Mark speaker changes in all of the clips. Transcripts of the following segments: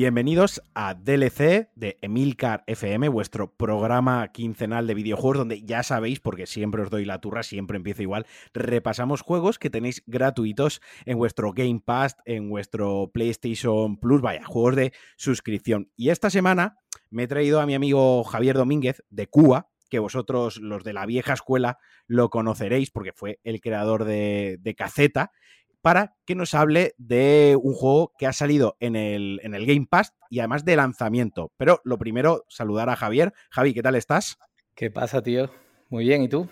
Speaker 1: Bienvenidos a DLC de Emilcar FM, vuestro programa quincenal de videojuegos, donde ya sabéis, porque siempre os doy la turra, siempre empiezo igual, repasamos juegos que tenéis gratuitos en vuestro Game Pass, en vuestro PlayStation Plus, vaya, juegos de suscripción. Y esta semana me he traído a mi amigo Javier Domínguez de Cuba, que vosotros, los de la vieja escuela, lo conoceréis porque fue el creador de, de Caceta para que nos hable de un juego que ha salido en el, en el Game Pass y además de lanzamiento. Pero lo primero, saludar a Javier. Javi, ¿qué tal estás?
Speaker 2: ¿Qué pasa, tío? Muy bien, ¿y tú?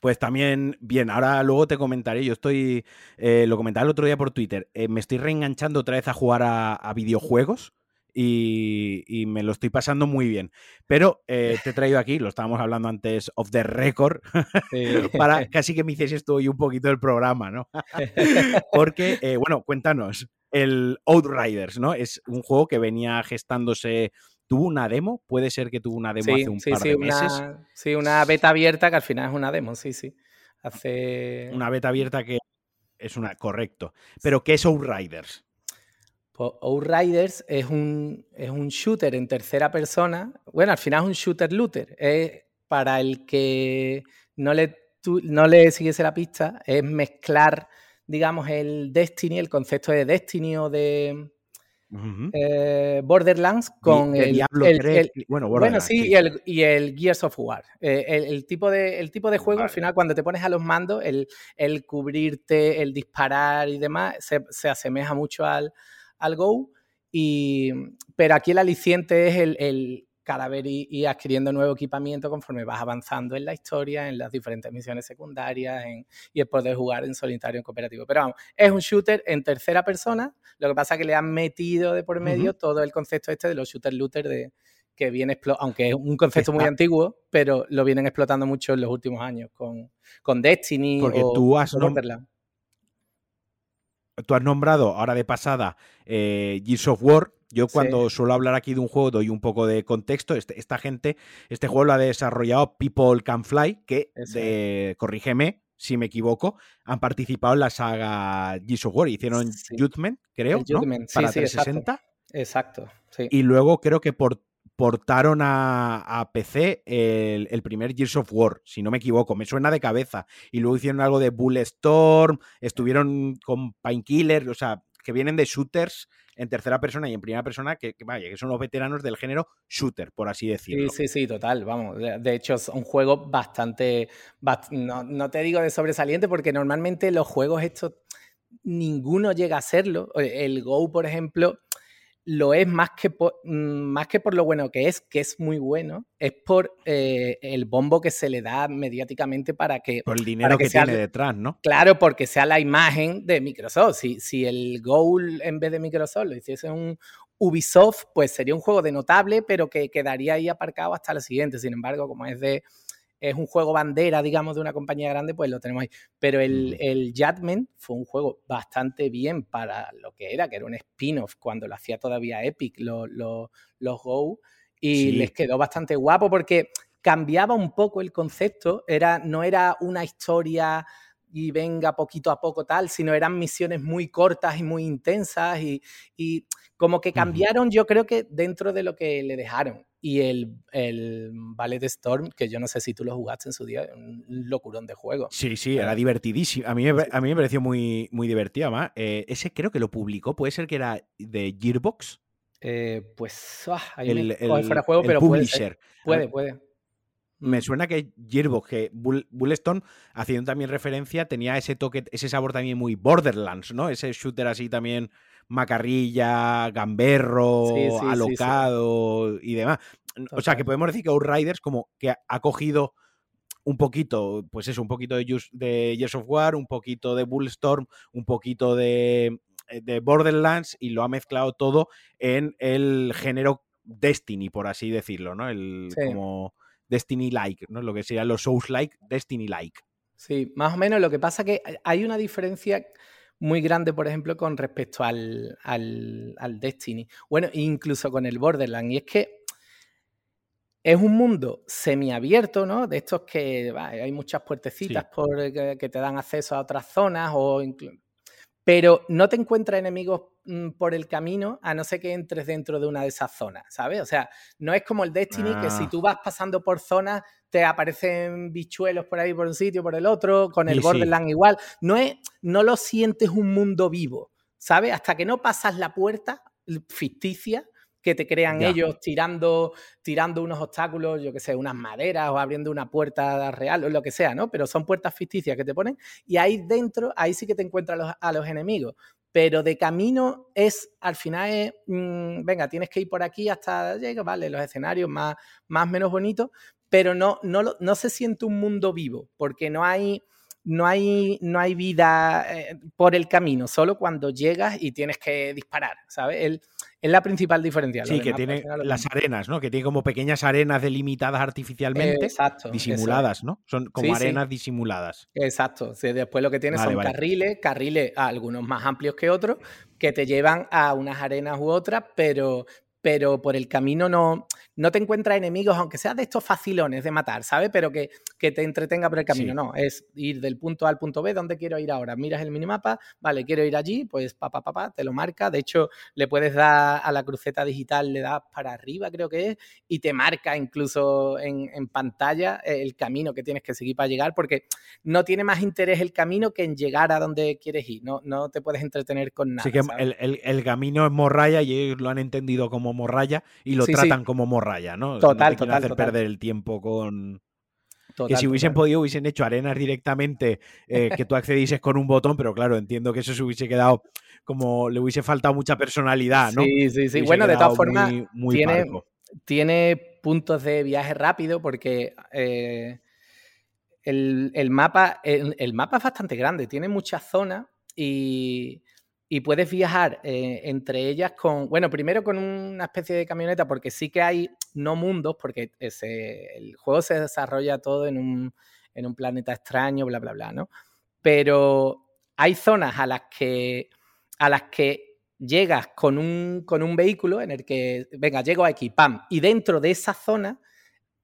Speaker 1: Pues también bien, ahora luego te comentaré, yo estoy, eh, lo comentaba el otro día por Twitter, eh, me estoy reenganchando otra vez a jugar a videojuegos y, me lo estoy pasando muy bien. Pero eh, te he traído aquí, lo estábamos hablando antes off the record, para casi que me hiciese esto hoy un poquito del programa, ¿no? Porque, eh, bueno, cuéntanos, el Outriders, ¿no? Es un juego que venía gestándose ¿Tuvo una demo? Puede ser que tuvo una demo hace un par de meses.
Speaker 2: sí, una beta abierta que al final es una demo, sí, sí. Hace.
Speaker 1: Una beta abierta que es una. Correcto. Pero, ¿qué es Outriders?
Speaker 2: Pues Outriders es un, es un shooter en tercera persona. Bueno, al final es un shooter-looter. Es para el que no le, no le siguiese la pista, es mezclar, digamos, el Destiny, el concepto de Destiny o de eh, Borderlands con el, Diablo bueno, bueno, sí, Y, el, y el Gears of War. Eh, el, tipo de, el tipo de juego, al final, cuando te pones a los mandos, el, el cubrirte, el disparar y demás, se, se asemeja mucho al, al Go. Y, pero aquí el aliciente es el, el cada vez ir, adquiriendo nuevo equipamiento conforme vas avanzando en la historia, en las diferentes misiones secundarias y el poder jugar en solitario en cooperativo. Pero vamos, es un shooter en tercera persona, lo que pasa es que le han metido de por medio todo el concepto este de los shooter looter de que viene aunque es un concepto muy antiguo, pero lo vienen explotando mucho en los últimos años con, con Destiny
Speaker 1: Porque o, tú has, tú has nombrado ahora de pasada eh, Gears of War. Yo cuando suelo hablar aquí de un juego doy un poco de contexto. Este, esta gente, este juego lo ha desarrollado People Can Fly, que, corrígeme si me equivoco, han participado en la saga Gears of War. Hicieron Judgment, creo, ¿no? Para 360.
Speaker 2: Exacto. exacto
Speaker 1: y luego creo que por portaron a, PC el, primer Gears of War, si no me equivoco, me suena de cabeza. Y luego hicieron algo de Bulletstorm, estuvieron con Painkiller, o sea, que vienen de shooters en tercera persona y en primera persona, que, vaya, que son los veteranos del género shooter, por así decirlo.
Speaker 2: Sí, sí, sí, total, vamos. De, hecho, es un juego bastante, no, no te digo de sobresaliente, porque normalmente los juegos estos, ninguno llega a serlo. El Go, por ejemplo, lo es más que, por, mm, más que por lo bueno que es, que es muy bueno, es por eh, el bombo que se le da mediáticamente para que...
Speaker 1: Por el dinero que, tiene detrás, ¿no?
Speaker 2: Claro, porque sea la imagen de Microsoft. Si, si el Goal en vez de Microsoft lo hiciese un Ubisoft, pues sería un juego de notable, pero que quedaría ahí aparcado hasta lo siguiente. Sin embargo, como es de es un juego bandera, digamos, de una compañía grande, pues lo tenemos ahí. Pero el, el fue un juego bastante bien para lo que era, que era un spin-off cuando lo hacía todavía Epic, los Go, y les quedó bastante guapo porque cambiaba un poco el concepto, era, no era una historia y venga poquito a poco tal, sino eran misiones muy cortas y muy intensas y, y como que cambiaron yo creo que dentro de lo que le dejaron y el, el Ballet Storm, que yo no sé si tú lo jugaste en su día, un locurón de juego.
Speaker 1: Sí, sí, era divertidísimo. A mí, a mí me pareció muy, muy divertido, además. Eh, ese creo que lo publicó, puede ser que era de Gearbox.
Speaker 2: Eh, pues ah, ahí el, me fuera juego, pero publisher. puede, puede,
Speaker 1: Me mm. suena que Gearbox, que Bulletstorm, haciendo también referencia, tenía ese toque, ese sabor también muy Borderlands, ¿no? Ese shooter así también macarrilla, gamberro, alocado y demás. O sea, que podemos decir que Outriders como que ha cogido un poquito, pues eso, un poquito de, de Years of War, un poquito de Bullstorm, un poquito de, eh, de Borderlands y lo ha mezclado todo en el género Destiny, por así decirlo, ¿no? El como Destiny-like, ¿no? Lo que sería los Souls-like, Destiny-like.
Speaker 2: Sí, más o menos. Lo que pasa que hay una diferencia muy grande, por ejemplo, con respecto al, Destiny. Bueno, incluso con el Borderlands. Y es que es un mundo semiabierto, ¿no? De estos que hay muchas puertecitas por, que, te dan acceso a otras zonas o pero no te encuentras enemigos mm, por el camino a no ser que entres dentro de una de esas zonas, ¿sabes? O sea, no es como el Destiny que si
Speaker 1: Ah.
Speaker 2: tú vas pasando por zonas te aparecen bichuelos por ahí por un sitio, por el otro, con el
Speaker 1: Sí, sí.
Speaker 2: Borderland igual. No, es, no lo sientes un mundo vivo, ¿sabes? Hasta que no pasas la puerta ficticia que te crean
Speaker 1: Ya.
Speaker 2: ellos tirando, tirando unos obstáculos, yo que sé, unas maderas o abriendo una puerta real o lo que sea, ¿no? Pero son puertas ficticias que te ponen y ahí dentro, ahí sí que te encuentras a los, a los enemigos. Pero de camino es, al final es, mm, venga, tienes que ir por aquí hasta llegar, vale, los escenarios más, más menos bonitos, pero no, no, no se siente un mundo vivo, porque no hay, no hay, no hay vida eh, por el camino, solo cuando llegas y tienes que disparar, ¿sabes? El- es la principal diferencia.
Speaker 1: Sí, que tiene las
Speaker 2: mismo.
Speaker 1: arenas, ¿no? Que tiene como pequeñas arenas delimitadas artificialmente,
Speaker 2: Exacto, eso
Speaker 1: disimuladas, ¿no? Son como
Speaker 2: Sí, sí.
Speaker 1: arenas disimuladas.
Speaker 2: Exacto. Sí, después lo que tienes
Speaker 1: Vale,
Speaker 2: son
Speaker 1: vale.
Speaker 2: carriles, carriles, algunos más amplios que otros, que te llevan a unas arenas u otras, pero, pero por el camino no, no te encuentras enemigos, aunque sea de estos facilones de matar, ¿sabes? Pero que, que te entretenga por el camino.
Speaker 1: Sí.
Speaker 2: No, es ir del punto A al punto B, ¿dónde quiero ir ahora? Miras el minimapa, vale, quiero ir allí, pues papá, papá, te lo marca. De hecho, le puedes dar a la cruceta digital, le das para arriba, creo que es, y te marca incluso en, en pantalla el camino que tienes que seguir para llegar, porque no tiene más interés el camino que en llegar a donde quieres ir. No, no te puedes entretener con nada.
Speaker 1: Así que el, el- el camino es morralla y ellos lo han entendido como morralla y lo
Speaker 2: Sí, sí.
Speaker 1: tratan como morralla, ¿no? Sea, no
Speaker 2: Total,
Speaker 1: te
Speaker 2: total,
Speaker 1: hacer
Speaker 2: total.
Speaker 1: perder el tiempo con...
Speaker 2: Total,
Speaker 1: que si hubiesen
Speaker 2: total.
Speaker 1: podido hubiesen hecho arenas directamente eh, que tú accedieses con un botón, pero claro, entiendo que eso se hubiese quedado como le hubiese faltado mucha personalidad, ¿no?
Speaker 2: Sí, sí, sí. Bueno, de todas formas,
Speaker 1: muy, muy
Speaker 2: tiene,
Speaker 1: parco.
Speaker 2: tiene puntos de viaje rápido porque eh, el, el mapa, el, el mapa es bastante grande, tiene muchas zonas y, y puedes viajar eh, entre ellas con, bueno, primero con una especie de camioneta porque sí que hay no mundos, porque ese, el juego se desarrolla todo en un, en un planeta extraño, bla, bla, bla, ¿no? Pero hay zonas a las que, a las que llegas con un, con un vehículo en el que, venga, llego aquí, pam, y dentro de esa zona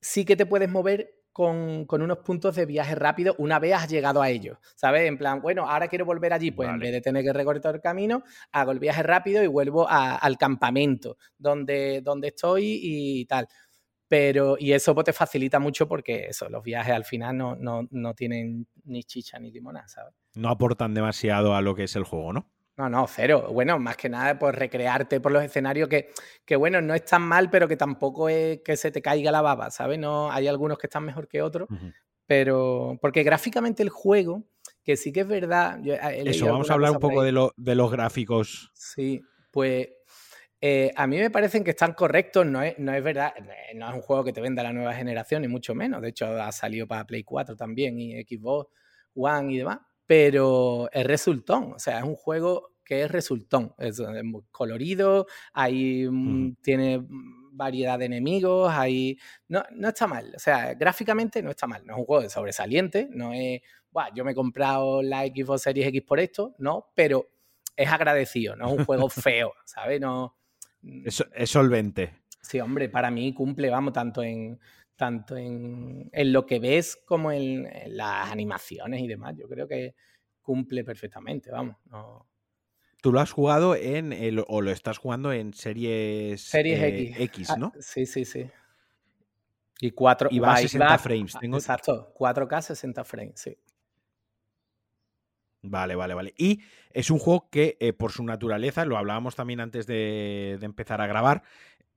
Speaker 2: sí que te puedes mover con, con unos puntos de viaje rápido una vez has llegado a ellos, ¿sabes? En plan, bueno, ahora quiero volver allí, pues en
Speaker 1: Vale.
Speaker 2: vez de tener que recorrer el camino, hago el viaje rápido y vuelvo a- al campamento donde, donde estoy y tal. Pero, y eso pues, te facilita mucho porque eso, los viajes al final no, no, no tienen ni chicha ni limonada, ¿sabes?
Speaker 1: No aportan demasiado a lo que es el juego, ¿no?
Speaker 2: No, no, cero. Bueno, más que nada, pues recrearte por los escenarios que, que, bueno, no es tan mal, pero que tampoco es que se te caiga la baba, ¿sabes? No, hay algunos que están mejor que otros, pero porque gráficamente el juego, que sí que es verdad. yo he
Speaker 1: Eso, vamos a hablar un poco de, lo- de los gráficos.
Speaker 2: Sí, pues eh, a mí me parecen que están correctos. No es, no es verdad, eh, no es un juego que te venda la nueva generación, ni mucho menos. De hecho, ha salido para Play 4 también y Xbox One y demás. Pero es resultón, o sea, es un juego que es resultón. Es, es muy colorido, hay, mm, tiene mm, variedad de enemigos, hay... No, no está mal, o sea, gráficamente no está mal. No es un juego de sobresaliente, no es, "Buah, yo me he comprado la Xbox Series X por esto, no, pero es agradecido, no es un juego feo, ¿sabes? No,
Speaker 1: Es, es solvente.
Speaker 2: Sí, hombre, para mí cumple, vamos, tanto en tanto en, en lo que ves como en, en las animaciones y demás. Yo creo que cumple perfectamente, vamos. No.
Speaker 1: Tú lo has jugado en el, o lo estás jugando en series,
Speaker 2: Series
Speaker 1: eh,
Speaker 2: X.
Speaker 1: X,
Speaker 2: Ah,
Speaker 1: ¿no?
Speaker 2: sí, sí, sí. Y 4
Speaker 1: Y va a 60 frames. Tengo-
Speaker 2: Exacto, 4K 60 frames, sí.
Speaker 1: Vale, vale, vale. Y es un juego que, eh, por su naturaleza, lo hablábamos también antes de, de empezar a grabar,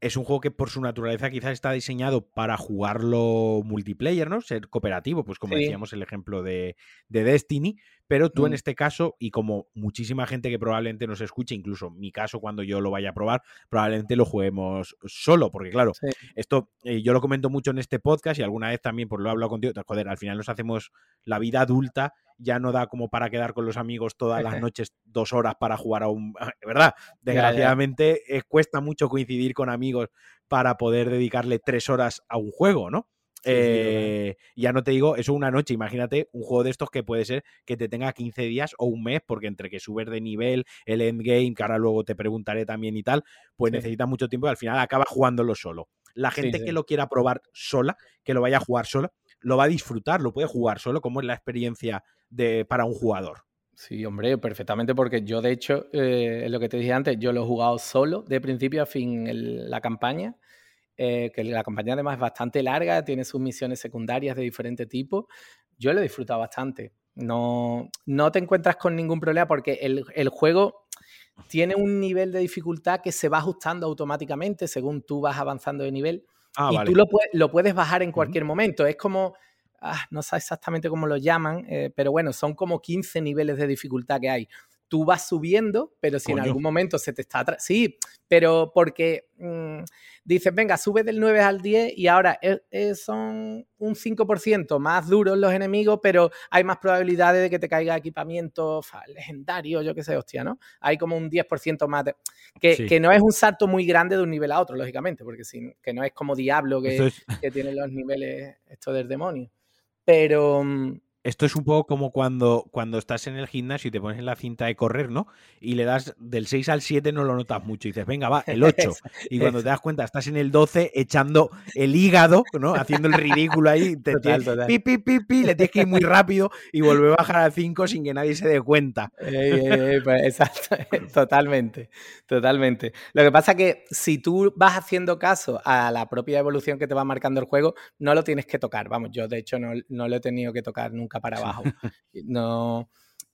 Speaker 1: es un juego que por su naturaleza quizás está diseñado para jugarlo multiplayer, ¿no? Ser cooperativo, pues como
Speaker 2: Sí.
Speaker 1: decíamos el ejemplo de, de Destiny, pero tú en
Speaker 2: Mm.
Speaker 1: este caso, y como muchísima gente que probablemente nos escuche, incluso mi caso cuando yo lo vaya a probar, probablemente lo juguemos solo, porque claro,
Speaker 2: Sí.
Speaker 1: esto eh, yo lo comento mucho en este podcast y alguna vez también pues lo he hablado contigo, joder, al final nos hacemos la vida adulta ya no da como para quedar con los amigos todas las noches dos horas para jugar a un... ¿Verdad?
Speaker 2: ya.
Speaker 1: Desgraciadamente eh, cuesta mucho coincidir con amigos para poder dedicarle tres horas a un juego, ¿no?
Speaker 2: Sí, sí, total.
Speaker 1: Eh, ya no te digo eso una noche, imagínate un juego de estos que puede ser que te tenga 15 días o un mes, porque entre que subes de nivel, el endgame, que ahora luego te preguntaré también y tal, pues
Speaker 2: Sí.
Speaker 1: necesita mucho tiempo y al final acaba jugándolo solo. La gente que lo quiera probar sola, que lo vaya a jugar sola, lo va a disfrutar, lo puede jugar solo, como es la experiencia de, para un jugador.
Speaker 2: Sí, hombre, perfectamente, porque yo de hecho, eh, lo que te dije antes, yo lo he jugado solo, de principio a fin, la campaña, eh, que la campaña además es bastante larga, tiene sus misiones secundarias de diferente tipo. Yo lo he disfrutado bastante. No, no te encuentras con ningún problema porque el, el juego tiene un nivel de dificultad que se va ajustando automáticamente según tú vas avanzando de nivel. Ah, y tú lo, lo, puedes bajar en cualquier momento. Es como Ah, no sé exactamente cómo lo llaman, eh, pero bueno, son como 15 niveles de dificultad que hay. Tú vas subiendo, pero si en algún momento se te está... Sí, pero porque mm, dices, venga, sube del 9 al 10 y ahora son un 5% más duros los enemigos, pero hay más probabilidades de que te caiga equipamiento legendario, yo qué sé, hostia, ¿no? Hay como un 10% más de... Que, no es un salto muy grande de un nivel a otro, lógicamente, porque que no es como Diablo que, que tiene los niveles esto del demonio. Pero, mm,
Speaker 1: esto es un poco como cuando, cuando estás en el gimnasio y te pones en la cinta de correr, ¿no? Y le das del 6 al 7, no lo notas mucho. Y dices, venga, va, el 8. Y cuando te das cuenta, estás en el 12 echando el hígado, ¿no? Haciendo el ridículo ahí. Te total, total. Pi, pi, pi, pi, le tienes que ir muy rápido y volver a bajar al 5 sin que nadie se dé cuenta.
Speaker 2: pues, exacto, totalmente, totalmente. Lo que pasa es que si tú vas haciendo caso a la propia evolución que te va marcando el juego, no lo tienes que tocar. Vamos, yo de hecho no, no lo he tenido que tocar nunca para abajo. No.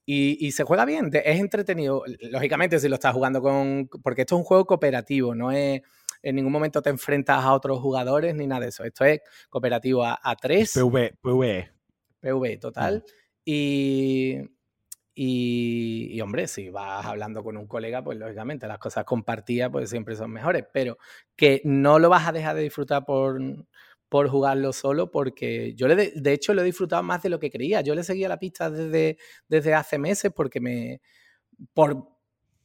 Speaker 2: Y, se juega bien, es entretenido. Lógicamente, si lo estás jugando con. Porque esto es un juego cooperativo, no es. En ningún momento te enfrentas a otros jugadores ni nada de eso. Esto es cooperativo a, a tres.
Speaker 1: PV, PV.
Speaker 2: PV, total. Y, y, y, hombre, si vas hablando con un colega, pues lógicamente las cosas compartidas pues siempre son mejores, pero que no lo vas a dejar de disfrutar por, por jugarlo solo, porque yo le de, hecho lo he disfrutado más de lo que creía. Yo le seguía la pista desde, desde hace meses porque me. por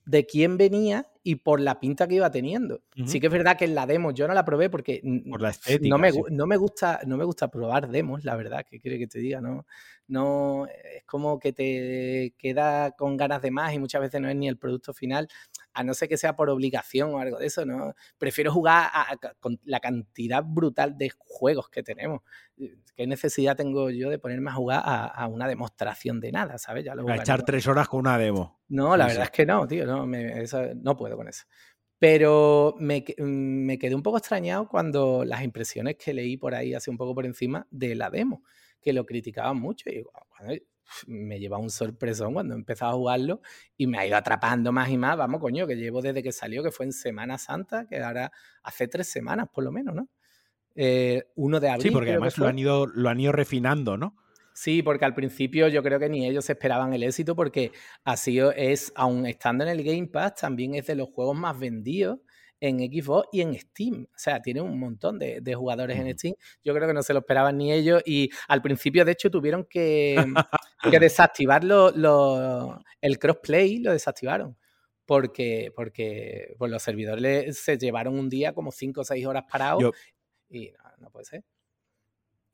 Speaker 2: de quién venía y por la pinta que iba teniendo. Sí que es verdad que en la demo yo no la probé porque
Speaker 1: por la estética,
Speaker 2: no, me, no, me, gusta, no me gusta probar demos, la verdad, que quiere que te diga, ¿no? No, es como que te queda con ganas de más y muchas veces no es ni el producto final a no ser que sea por obligación o algo de eso, ¿no? Prefiero jugar con la cantidad brutal de juegos que tenemos. ¿Qué necesidad tengo yo de ponerme a jugar a, una demostración de nada, ¿sabes?
Speaker 1: Ya a echar tres horas con una demo.
Speaker 2: No, la verdad es que no, tío, no, no puedo con eso. Pero me, me, quedé un poco extrañado cuando las impresiones que leí por ahí, hace un poco por encima, de la demo, que lo criticaban mucho. Y me lleva un sorpresón cuando he empezado a jugarlo y me ha ido atrapando más y más. Vamos, coño, que llevo desde que salió, que fue en Semana Santa, que ahora hace tres semanas por lo menos, ¿no? Eh, uno de abril.
Speaker 1: Sí, porque además lo han, ido, lo han ido refinando, ¿no?
Speaker 2: Sí, porque al principio yo creo que ni ellos esperaban el éxito porque así es, aún estando en el Game Pass, también es de los juegos más vendidos en Xbox y en Steam. O sea, tiene un montón de, jugadores en Steam. Yo creo que no se lo esperaban ni ellos y al principio, de hecho, tuvieron que, desactivar el crossplay, lo desactivaron. Porque, porque pues los servidores se llevaron un día como 5 o 6 horas parados y no, puede ser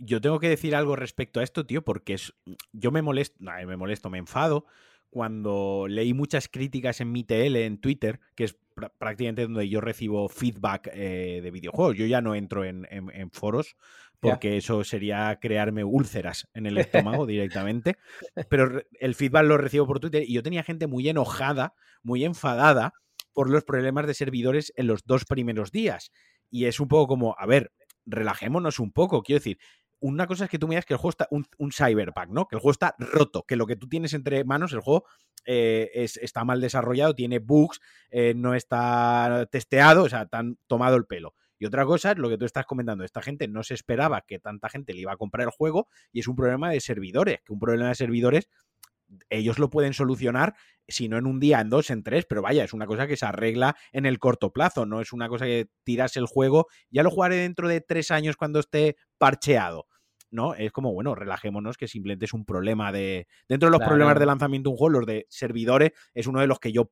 Speaker 1: yo tengo que decir algo respecto a esto, tío, porque es, yo me molesto, no, me molesto, me enfado cuando leí muchas críticas en mi TL en Twitter, que es prácticamente donde yo recibo feedback eh, de videojuegos. Yo ya no entro en, foros porque eso sería crearme úlceras en el estómago directamente. Pero el feedback lo recibo por Twitter y yo tenía gente muy enojada, muy enfadada por los problemas de servidores en los dos primeros días. Y es un poco como, a ver, relajémonos un poco. Quiero decir, una cosa es que tú me digas que el juego está un, un, cyberpunk, ¿no? Que el juego está roto, que lo que tú tienes entre manos, el juego eh, está mal desarrollado, tiene bugs, eh, no está testeado, o sea, han tomado el pelo. Y otra cosa es lo que tú estás comentando, esta gente no se esperaba que tanta gente le iba a comprar el juego y es un problema de servidores, que un problema de servidores ellos lo pueden solucionar, si no en un día, en dos, en tres, pero vaya, es una cosa que se arregla en el corto plazo, no es una cosa que tiras el juego, ya lo jugaré dentro de tres años cuando esté parcheado. ¿No? Es como, bueno, relajémonos, que simplemente es un problema de. Dentro de los problemas de lanzamiento de un juego, los de servidores es uno de los que yo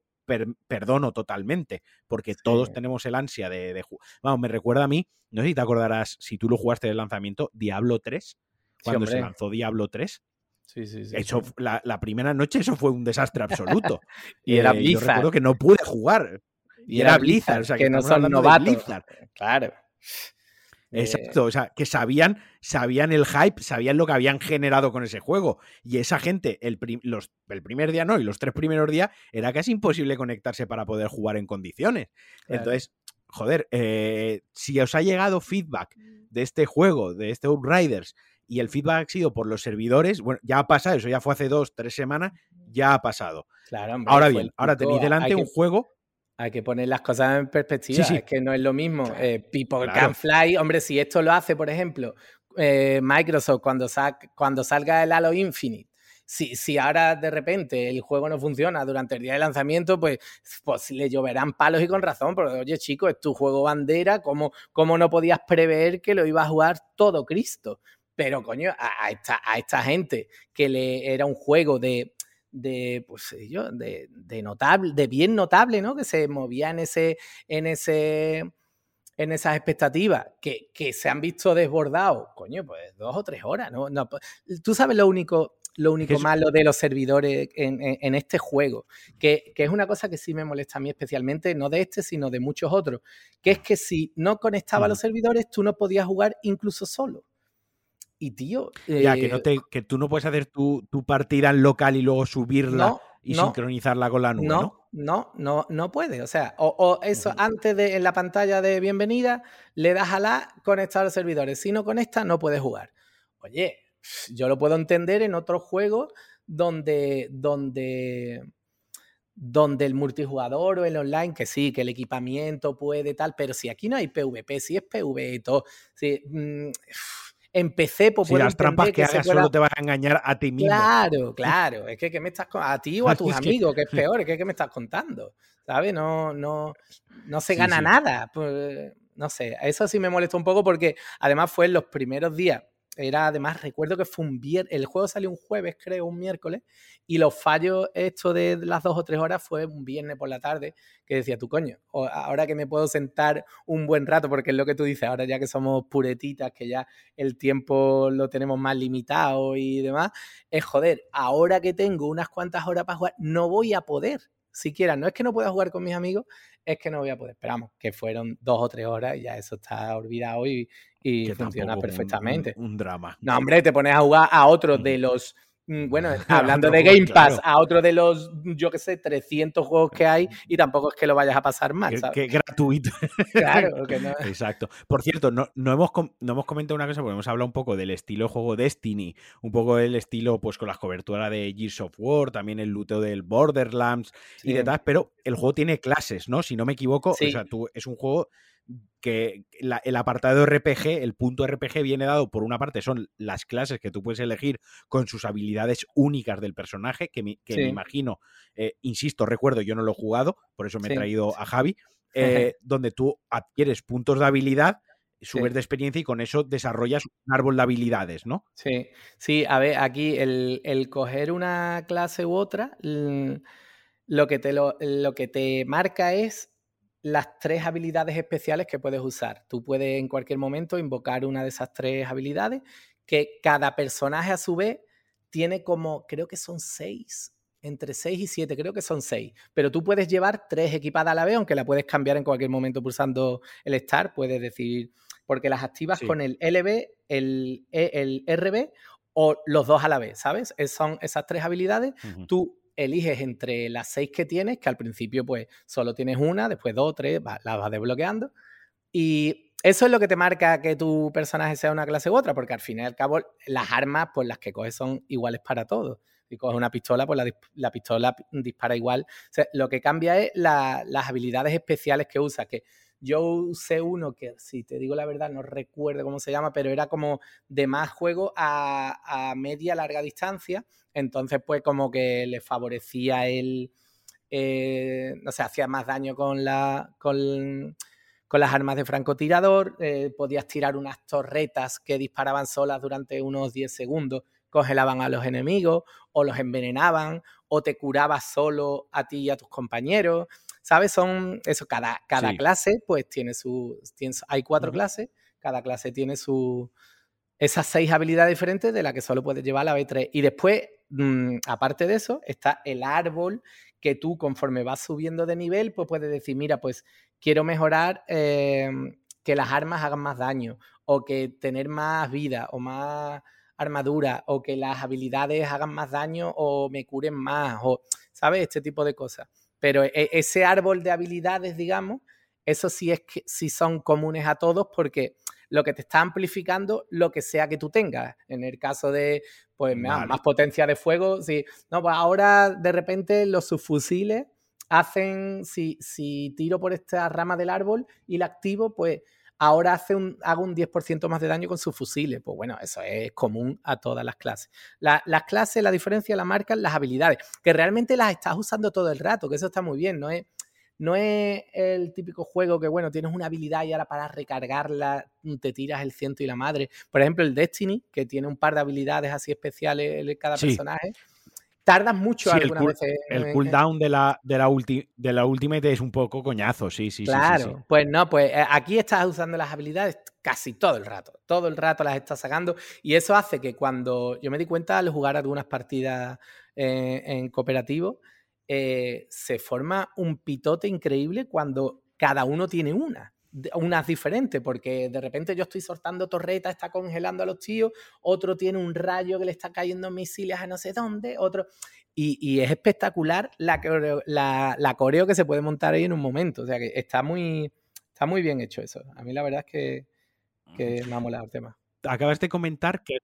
Speaker 1: perdono totalmente, porque todos tenemos el ansia de, jugar. Vamos, me recuerda a mí, no sé si te acordarás, si tú lo jugaste del lanzamiento, Diablo 3, cuando se lanzó Diablo 3.
Speaker 2: Sí, sí, sí.
Speaker 1: Eso, La, primera noche eso fue un desastre absoluto. y era Blizzard. Yo recuerdo que no pude jugar. Y, era, Blizzard, o sea,
Speaker 2: que, no son novatos. Claro.
Speaker 1: Exacto, o sea, que sabían, sabían el hype, sabían lo que habían generado con ese juego. Y esa gente, el, los, el primer día no, y los tres primeros días, era casi imposible conectarse para poder jugar en condiciones. Entonces, joder, eh, si os ha llegado feedback de este juego, de este Outriders, y el feedback ha sido por los servidores, bueno, ya ha pasado, eso ya fue hace dos, tres semanas, ya ha pasado.
Speaker 2: Claro,
Speaker 1: ahora bien, ahora tenéis delante un juego
Speaker 2: hay que poner las cosas en perspectiva. Es que no es lo mismo. Eh, People Can Fly, hombre, si esto lo hace, por ejemplo, eh, Microsoft cuando, cuando salga el Halo Infinite, si, si, ahora de repente el juego no funciona durante el día de lanzamiento, pues, pues le lloverán palos y con razón. Pero oye, chico, es tu juego bandera, ¿cómo, cómo no podías prever que lo iba a jugar todo Cristo? Pero coño, a, esta, a esta gente que le era un juego de de, pues yo, de, de, notable, de bien notable, ¿no? Que se movía en ese, en ese, en esas expectativas, que, que se han visto desbordados, coño, pues dos o tres horas, ¿no? no pues, Tú sabes lo único, lo único malo de los servidores en, en, este juego, que, que, es una cosa que sí me molesta a mí especialmente, no de este, sino de muchos otros, que es que si no conectaba a los servidores, tú no podías jugar incluso solo. Y tío.
Speaker 1: ya, que, no eh, te, que tú no puedes hacer tu, tu partida en local y luego subirla y sincronizarla con la nube.
Speaker 2: No, no, no, no, puede. O sea, o, eso antes de en la pantalla de bienvenida, le das a la conectar a los servidores. Si no conecta, no puedes jugar. Oye, yo lo puedo entender en otros juegos donde, donde, donde el multijugador o el online, que sí, que el equipamiento puede tal, pero si aquí no hay PvP, si es PvE y todo, si, mm, empecé
Speaker 1: por si las trampas que, hagas solo te van a engañar a ti mismo.
Speaker 2: Claro, claro. Es que, ¿qué me estás a ti o a tus amigos, que... es peor, es que ¿qué me estás contando? ¿Sabes? No, no, no se gana nada. Pues, no sé, eso sí me molesta un poco porque además fue en los primeros días era además, recuerdo que fue un viernes, el juego salió un jueves, creo, un miércoles, y los fallos, esto de las dos o tres horas, fue un viernes por la tarde, que decía, tú coño, ahora que me puedo sentar un buen rato, porque es lo que tú dices, ahora ya que somos puretitas, que ya el tiempo lo tenemos más limitado y demás, es joder, ahora que tengo unas cuantas horas para jugar, no voy a poder siquiera, no es que no pueda jugar con mis amigos, es que no voy a poder. Esperamos que fueron dos o tres horas y ya eso está olvidado y, y funciona perfectamente.
Speaker 1: Un, drama.
Speaker 2: No, hombre, te pones a jugar a otro de los Mm, bueno, hablando de Game Pass, a otro de los, yo qué sé, 300 juegos que hay y tampoco es que lo vayas a pasar mal.
Speaker 1: Que, gratuito.
Speaker 2: Claro, que no.
Speaker 1: Exacto. Por cierto, no, no, hemos, no hemos comentado una cosa, porque hemos hablado un poco del estilo juego Destiny, un poco del estilo, pues con las coberturas de Gears of War, también el luteo del Borderlands y demás, pero el juego tiene clases, ¿no? Si no me equivoco, o sea, tú, es un juego que el apartado RPG, el punto RPG viene dado por una parte son las clases que tú puedes elegir con sus habilidades únicas del personaje, que me, imagino, eh, insisto, recuerdo, yo no lo he jugado, por eso me he traído a Javi, eh, donde tú adquieres puntos de habilidad, subes de experiencia y con eso desarrollas un árbol de habilidades, ¿no?
Speaker 2: Sí, sí, a ver, aquí el, el coger una clase u otra, lo que te, lo, lo que te marca es las tres habilidades especiales que puedes usar. Tú puedes en cualquier momento invocar una de esas tres habilidades, que cada personaje a su vez tiene como, creo que son seis, entre seis y siete, creo que son seis. Pero tú puedes llevar tres equipadas a la vez, aunque la puedes cambiar en cualquier momento pulsando el Start, puedes decir, porque las activas con el LB, el, e, el RB o los dos a la vez, ¿sabes? son esas tres habilidades. Tú eliges entre las seis que tienes, que al principio pues solo tienes una, después dos, tres, las vas desbloqueando. Y eso es lo que te marca que tu personaje sea una clase u otra, porque al fin y al cabo las armas pues las que coges son iguales para todos. Si coges una pistola, pues la, pistola dispara igual. lo que cambia es las habilidades especiales que usa, que yo usé uno que, si te digo la verdad, no recuerdo cómo se llama, pero era como de más juego a, a media larga distancia. Entonces, pues como que le favorecía el, eh, no sé, hacía más daño con, la, con, con las armas de francotirador, eh, podías tirar unas torretas que disparaban solas durante unos 10 segundos, congelaban a los enemigos o los envenenaban o te curabas solo a ti y a tus compañeros. ¿Sabes? Son eso, cada, cada clase pues tiene su, hay cuatro clases, cada clase tiene su, esas seis habilidades diferentes de las que solo puedes llevar la B3. Y después, mm, aparte de eso, está el árbol que tú conforme vas subiendo de nivel, pues puedes decir, mira, pues quiero mejorar em, que las armas hagan más daño, o que tener más vida o más armadura, o que las habilidades hagan más daño o me curen más, o, ¿sabes? Este tipo de cosas. Pero e, ese árbol de habilidades, digamos, eso sí es que sí son comunes a todos porque lo que te está amplificando lo que sea que tú tengas. En el caso de, pues, más potencia de fuego, sí. No, pues ahora de repente los subfusiles hacen, si, si tiro por esta rama del árbol y la activo, pues ahora hace un, hago un 10% más de daño con sus fusiles. Pues bueno, eso es común a todas las clases. las clases, la diferencia la marcan las habilidades, que realmente las estás usando todo el rato, que eso está muy bien, no es, no es el típico juego que, bueno, tienes una habilidad y ahora para recargarla te tiras el ciento y la madre. Por ejemplo, el Destiny, que tiene un par de habilidades así especiales en cada personaje tardas mucho
Speaker 1: sí, algunas el veces. El cooldown de la, de, la de la Ultimate es un poco coñazo, sí, sí,
Speaker 2: claro,
Speaker 1: sí,
Speaker 2: Claro, pues no, pues eh, aquí estás usando las habilidades casi todo el rato, todo el rato las estás sacando y eso hace que cuando yo me di cuenta al jugar algunas partidas eh, en cooperativo, eh, se forma un pitote increíble cuando cada uno tiene una unas diferentes, porque de repente yo estoy soltando torretas, está congelando a los tíos, otro tiene un rayo que le está cayendo misiles a no sé dónde, otro... Y, es espectacular la coreo, la, coreo que se puede montar ahí en un momento. O sea que está muy, está muy bien hecho eso. A mí la verdad es que, que me ha molado el tema.
Speaker 1: Acabas de comentar que,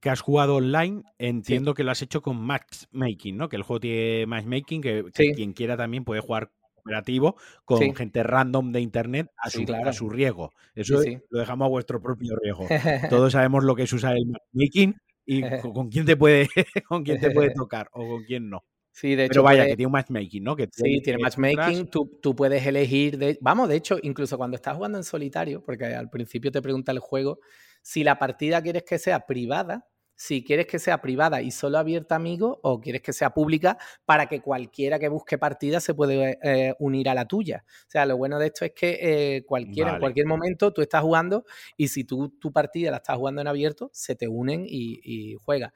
Speaker 1: que has jugado online. Entiendo que lo has hecho con matchmaking, ¿no? Que el juego tiene matchmaking, que, que quien quiera también puede jugar cooperativo con gente random de internet a su, a su riesgo. Eso lo dejamos a vuestro propio riesgo. Todos sabemos lo que es usar el matchmaking y con, quién te puede con quién te puede tocar o con quién no.
Speaker 2: Sí, de
Speaker 1: hecho. Pero vaya, que tiene un matchmaking, ¿no? Que
Speaker 2: sí, tiene matchmaking. Tú, tú, puedes elegir. De, vamos, de hecho, incluso cuando estás jugando en solitario, porque al principio te pregunta el juego, si la partida quieres que sea privada, si quieres que sea privada y solo abierta a amigos o quieres que sea pública para que cualquiera que busque partida se puede eh, unir a la tuya. O sea, lo bueno de esto es que eh, cualquiera, en cualquier momento tú estás jugando y si tú tu partida la estás jugando en abierto, se te unen y, y juegas.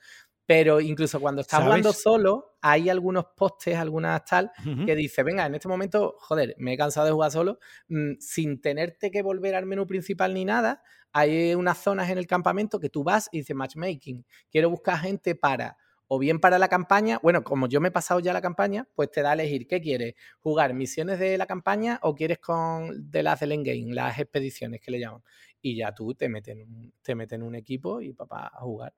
Speaker 2: Pero incluso cuando estás jugando solo, hay algunos postes, algunas tal, que dice, venga, en este momento, joder, me he cansado de jugar solo, mm, sin tenerte que volver al menú principal ni nada, hay unas zonas en el campamento que tú vas y dices matchmaking. Quiero buscar gente para, o bien para la campaña, bueno, como yo me he pasado ya la campaña, pues te da a elegir qué quieres, jugar misiones de la campaña o quieres con de las del endgame, las expediciones que le llaman. Y ya tú te metes en te metes en un equipo y papá a jugar.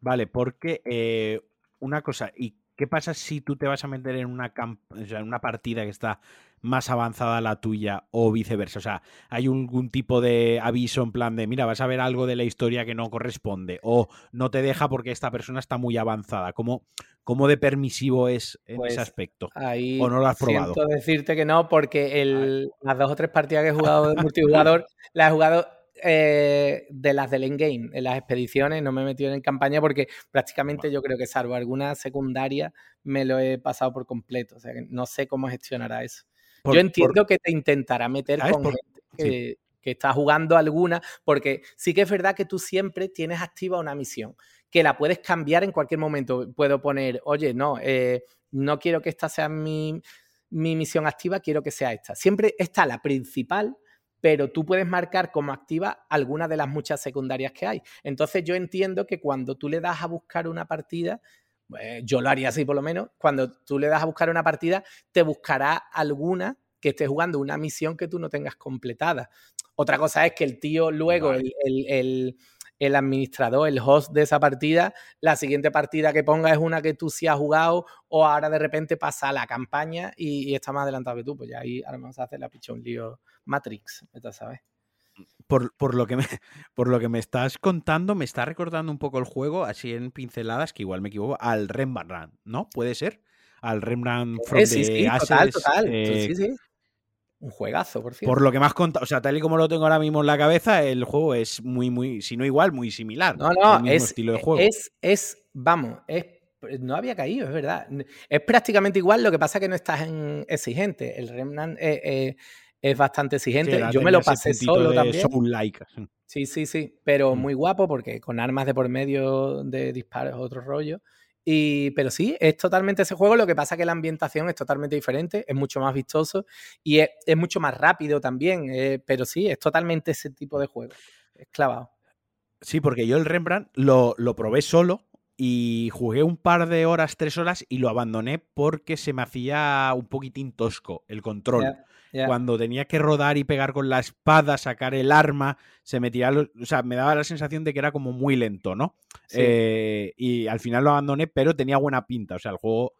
Speaker 1: Vale, porque eh, una cosa, ¿y qué pasa si tú te vas a meter en una, en una partida que está más avanzada la tuya o viceversa? O sea, ¿hay algún tipo de aviso en plan de, mira, vas a ver algo de la historia que no corresponde o no te deja porque esta persona está muy avanzada? ¿Cómo, cómo de permisivo es en ese pues aspecto?
Speaker 2: ¿O no lo has probado? Siento decirte que no, porque las dos o tres partidas que he jugado de multijugador las he jugado eh, de las del endgame, en las expediciones, no me he metido en campaña porque prácticamente yo creo que salvo alguna secundaria me lo he pasado por completo. O sea que no sé cómo gestionará eso. yo entiendo que te intentará meter con gente que, está jugando alguna, porque sí que es verdad que tú siempre tienes activa una misión, que la puedes cambiar en cualquier momento. Puedo poner, oye, no, eh, no quiero que esta sea mi, mi misión activa, quiero que sea esta. Siempre está la principal pero tú puedes marcar como activa alguna de las muchas secundarias que hay. Entonces yo entiendo que cuando tú le das a buscar una partida, eh, yo lo haría así por lo menos, cuando tú le das a buscar una partida, te buscará alguna que esté jugando una misión que tú no tengas completada. Otra cosa es que el tío luego, el, administrador, el host de esa partida, la siguiente partida que ponga es una que tú sí has jugado o ahora de repente pasa a la campaña y, está más adelantado que tú, pues ya ahí ahora vamos a hacer la pichón lío Matrix, ¿sabes?
Speaker 1: Por, por, lo que me, por lo que me estás contando, me está recordando un poco el juego, así en pinceladas, que igual me equivoco, al Rembrandt, ¿no? ¿Puede ser? Al Rembrandt
Speaker 2: from sí, sí, total, total. sí, eh, sí. Un juegazo, por cierto.
Speaker 1: Por lo que has contado, o sea, tal y como lo tengo ahora mismo en la cabeza, el juego es muy, muy, si no igual, muy similar.
Speaker 2: No, no, es, estilo de juego. Es, es, vamos, es no había caído, es verdad. Es prácticamente igual, lo que pasa que no estás en exigente. El Remnant eh, eh, es bastante exigente. Yo me lo pasé solo también.
Speaker 1: Like.
Speaker 2: Sí, sí, sí, pero mm. muy guapo porque con armas de por medio de disparos otro rollo Y, pero sí, es totalmente ese juego, lo que pasa que la ambientación es totalmente diferente, es mucho más vistoso y es, mucho más rápido también, eh, pero sí, es totalmente ese tipo de juego, es clavado.
Speaker 1: Sí, porque yo el Rembrandt lo, lo probé solo y jugué un par de horas, tres horas y lo abandoné porque se me hacía un poquitín tosco el control. Cuando tenía que rodar y pegar con la espada, sacar el arma, se metía, o sea, me daba la sensación de que era como muy lento, ¿no? Eh, y al final lo abandoné, pero tenía buena pinta, o sea, el juego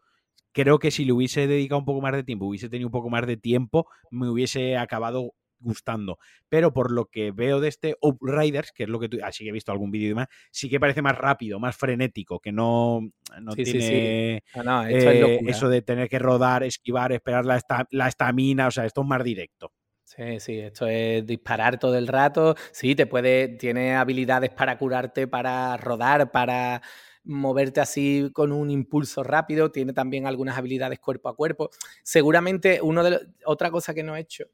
Speaker 1: creo que si le hubiese dedicado un poco más de tiempo, hubiese tenido un poco más de tiempo, me hubiese acabado gustando. Pero por lo que veo de este Riders, que es lo que tú, así que he visto algún vídeo y demás, sí que parece más rápido, más frenético, que no, no tiene eh, eso de tener que rodar, esquivar, esperar la estamina, o sea, esto es más directo.
Speaker 2: Sí, sí, esto es disparar todo el rato. Sí, te puede, tiene habilidades para curarte, para rodar, para moverte así con un impulso rápido. Tiene también algunas habilidades cuerpo a cuerpo. Seguramente uno de otra cosa que no he hecho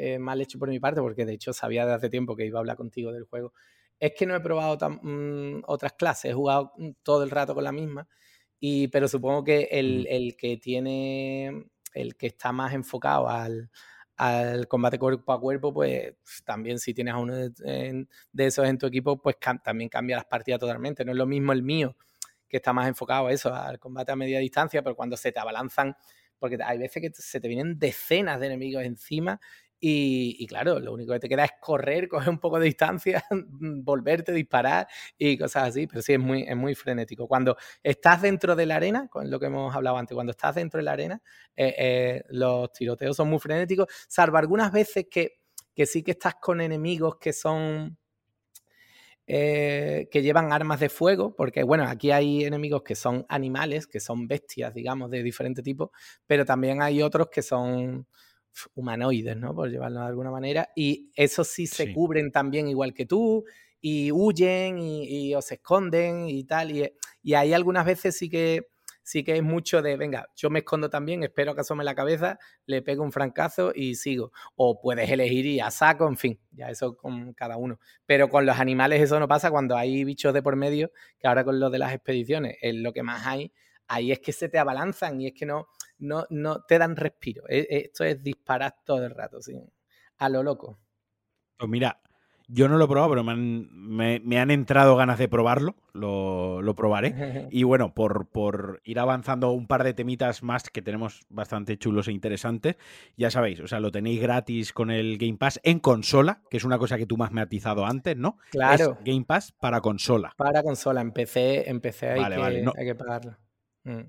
Speaker 2: eh, mal hecho por mi parte, porque de hecho sabía de hace tiempo que iba a hablar contigo del juego, es que no he probado mm, otras clases, he jugado mm, todo el rato con la misma, y, pero supongo que el, que tiene, el que está más enfocado al, combate cuerpo a cuerpo, pues también si tienes a uno de, esos en tu equipo, pues también cambia las partidas totalmente. No es lo mismo el mío, que está más enfocado a eso, al combate a media distancia, pero cuando se te abalanzan, porque hay veces que se te vienen decenas de enemigos encima y, claro, lo único que te queda es correr, coger un poco de distancia, volverte, a disparar y cosas así. Pero sí, es muy, es muy frenético. Cuando estás dentro de la arena, con lo que hemos hablado antes, cuando estás dentro de la arena, eh, eh, los tiroteos son muy frenéticos, salvo algunas veces que, que sí que estás con enemigos que son... Eh, que llevan armas de fuego, porque bueno, aquí hay enemigos que son animales, que son bestias, digamos, de diferente tipo, pero también hay otros que son humanoides, ¿no? Por llevarlo de alguna manera. Y esos sí se cubren también igual que tú y huyen y, o se esconden y tal. Y, y ahí algunas veces sí que sí que es mucho de, venga, yo me escondo también, espero que asome la cabeza, le pego un francazo y sigo. O puedes elegir y a saco, en fin, ya eso con cada uno. Pero con los animales eso no pasa cuando hay bichos de por medio, que ahora con lo de las expediciones es lo que más hay, ahí es que se te abalanzan y es que no, no, no te dan respiro. E, esto es disparar todo el rato, ¿sí? a lo loco.
Speaker 1: Pues mira, yo no lo he probado, pero me han, entrado ganas de probarlo. Lo, probaré. Y bueno, por, por, ir avanzando un par de temitas más que tenemos bastante chulos e interesantes, ya sabéis, o sea, lo tenéis gratis con el Game Pass en consola, que es una cosa que tú me has matizado antes, ¿no?
Speaker 2: Claro.
Speaker 1: Game Pass para consola.
Speaker 2: Para consola, empecé, empecé hay, que, hay que pagarlo. Mm.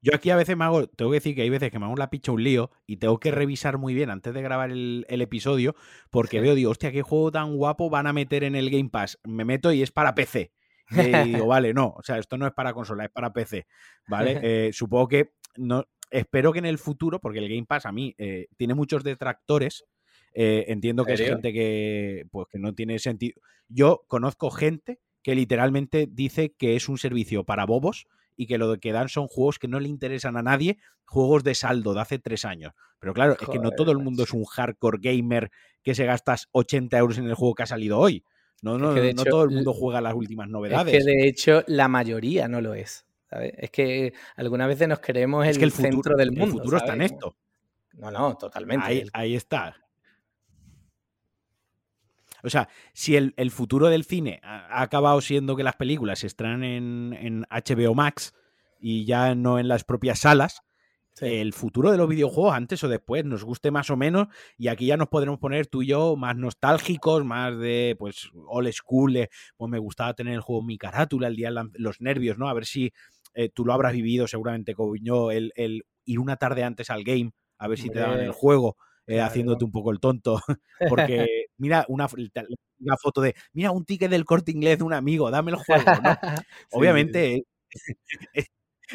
Speaker 1: Yo aquí a veces me hago, tengo que decir que hay veces que me hago la picha un lío y tengo que revisar muy bien antes de grabar el, episodio porque veo, digo, hostia, qué juego tan guapo van a meter en el Game Pass. Me meto y es para PC. Y digo, vale, no, o sea, esto no es para consola, es para PC. ¿Vale? Eh, supongo que no, espero que en el futuro, porque el Game Pass a mí eh, tiene muchos detractores. Eh, entiendo que es gente que, pues, que no tiene sentido. Yo conozco gente que literalmente dice que es un servicio para bobos y que lo que dan son juegos que no le interesan a nadie, juegos de saldo de hace tres años. Pero claro, es que no todo el mundo es un hardcore gamer que se gastas 80 euros en el juego que ha salido hoy. No, no, no todo el mundo juega las últimas novedades.
Speaker 2: Es que de hecho la mayoría no lo es. Es que algunas veces nos creemos el, el centro del mundo.
Speaker 1: El futuro está en esto.
Speaker 2: No, no, totalmente.
Speaker 1: Ahí, ahí está. O sea, si el, futuro del cine ha, acabado siendo que las películas se estrenan en, HBO Max y ya no en las propias salas, el futuro de los videojuegos, antes o después, nos guste más o menos, y aquí ya nos podremos poner tú y yo más nostálgicos, más de, pues, old school, pues me gustaba tener el juego en mi carátula, el día los nervios, ¿no? A ver si eh, tú lo habrás vivido seguramente como yo, el, ir una tarde antes al game, a ver si te daban el juego, eh, haciéndote un poco el tonto, porque mira una, una, foto de, mira un ticket del corte inglés de un amigo, dame el juego, ¿no? Obviamente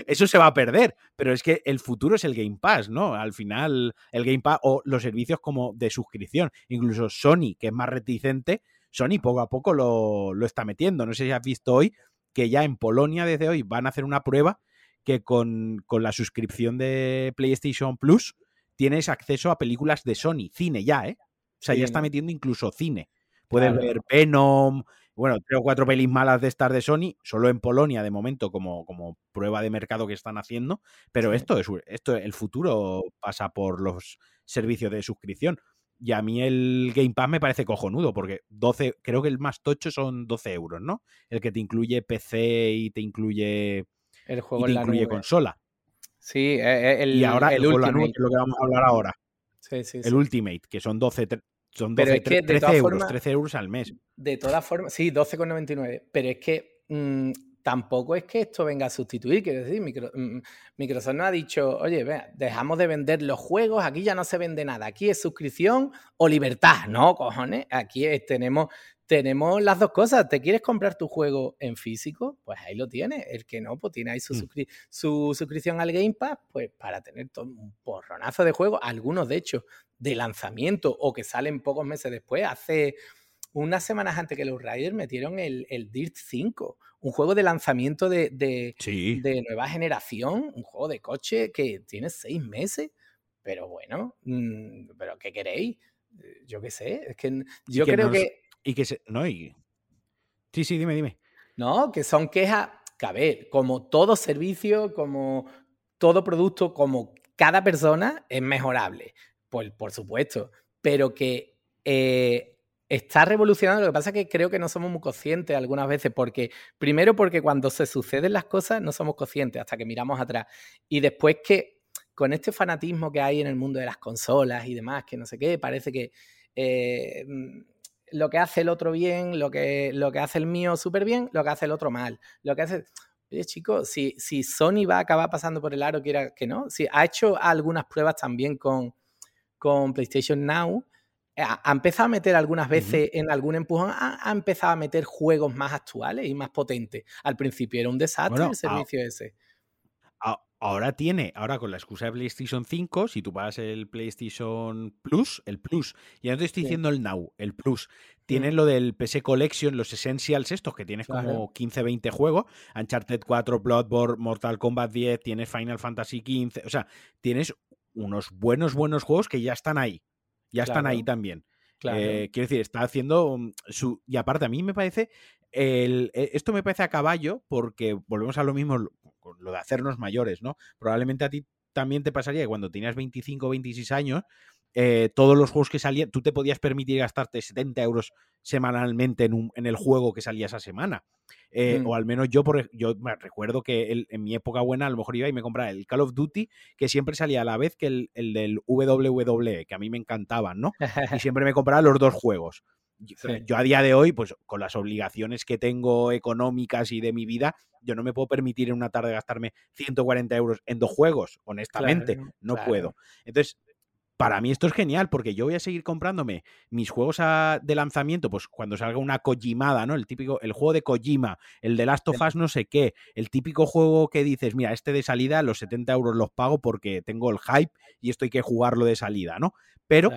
Speaker 1: eso se va a perder, pero es que el futuro es el Game Pass, ¿no? Al final, el Game Pass o los servicios como de suscripción, incluso Sony, que es más reticente, Sony poco a poco lo, lo está metiendo. No sé si has visto hoy que ya en Polonia desde hoy van a hacer una prueba que con, con la suscripción de PlayStation Plus tienes acceso a películas de Sony, cine ya, ¿eh? O sea, ya está metiendo incluso cine. Puedes ver Venom, bueno, tres o cuatro pelis malas de estas de Sony, solo en Polonia de momento como, como prueba de mercado que están haciendo, pero esto es esto el futuro pasa por los servicios de suscripción. Y a mí el Game Pass me parece cojonudo, porque 12, creo que el más tocho son 12 euros, ¿no? El que te incluye PC y te incluye,
Speaker 2: el juego
Speaker 1: y te incluye consola.
Speaker 2: Sí, e, e, el,
Speaker 1: y ahora
Speaker 2: el,
Speaker 1: Ultimate, es lo que vamos a hablar ahora.
Speaker 2: Sí, sí,
Speaker 1: el Ultimate, que son 12, son 12 13 euros, 13 euros al mes.
Speaker 2: De todas formas, sí, 12,99. Pero es que mm, tampoco es que esto venga a sustituir, quiero decir, mm, Microsoft no ha dicho, oye, dejamos de vender los juegos, aquí ya no se vende nada, aquí es suscripción o libertad, no, cojones, aquí tenemos, tenemos las dos cosas, ¿te quieres comprar tu juego en físico? Pues ahí lo tienes, el que no, pues tiene ahí su, mm. su suscripción al Game Pass, pues para tener todo un porronazo de juegos, algunos de hecho de lanzamiento o que salen pocos meses después, hace unas semanas antes que los Riders metieron el, el Dirt 5, un juego de lanzamiento de, de, nueva generación, un juego de coche que tiene seis meses. Pero bueno, mm, ¿pero qué queréis? Eh, yo qué sé, es que yo creo que...
Speaker 1: Y que se... No, y... Sí, sí, dime, dime.
Speaker 2: No, que son quejas, que como todo servicio, como todo producto, como cada persona es mejorable, por, por supuesto, pero que eh, está revolucionando. Lo que pasa es que creo que no somos muy conscientes algunas veces, porque primero porque cuando se suceden las cosas no somos conscientes hasta que miramos atrás. Y después que con este fanatismo que hay en el mundo de las consolas y demás, que no sé qué, parece que eh, mm, lo que hace el otro bien, lo que, lo que hace el mío súper bien, lo que hace el otro mal. Lo que hace... Oye, chicos, si, si Sony va a acabar pasando por el aro, quiera que no, si ha hecho algunas pruebas también con, con PlayStation Now, ha empezado a meter algunas veces en algún empujón, ha, empezado a meter juegos más actuales y más potentes. Al principio era un desastre el servicio ese.
Speaker 1: Ahora tiene, ahora con la excusa de PlayStation 5, si tú pagas el PlayStation Plus, el Plus, ya no te estoy diciendo el Now, el Plus, tienen lo del PC Collection, los Essentials estos, que tienes como 15, 20 juegos, Uncharted 4, Bloodborne, Mortal Kombat 10, tienes Final Fantasy 15, o sea, tienes unos buenos, buenos juegos que ya están ahí ya están ahí también. Eh, quiero decir, está haciendo mm, su. Y aparte, a mí me parece. El, e, esto me parece a caballo porque volvemos a lo mismo con lo de hacernos mayores, ¿no? Probablemente a ti también te pasaría que cuando tenías 25 o 26 años, eh, todos los juegos que salían, tú te podías permitir gastarte 70 euros semanalmente en, un, en el juego que salía esa semana. Eh, mm. O al menos yo, por, yo me recuerdo que en mi época buena a lo mejor iba y me compraba el Call of Duty, que siempre salía a la vez que el, el del WWE, que a mí me encantaban, ¿no? Y siempre me compraba los dos juegos. Yo, a día de hoy, pues con las obligaciones que tengo económicas y de mi vida, yo no me puedo permitir en una tarde gastarme 140 euros en dos juegos, honestamente, no puedo. Entonces, para mí esto es genial porque yo voy a seguir comprándome mis juegos de lanzamiento, pues cuando salga una Kojimada, ¿no? El típico, el juego de Kojima, el de Last of Us no sé qué, el típico juego que dices, mira, este de salida, los 70 euros los pago porque tengo el hype y esto hay que jugarlo de salida, ¿no? Pero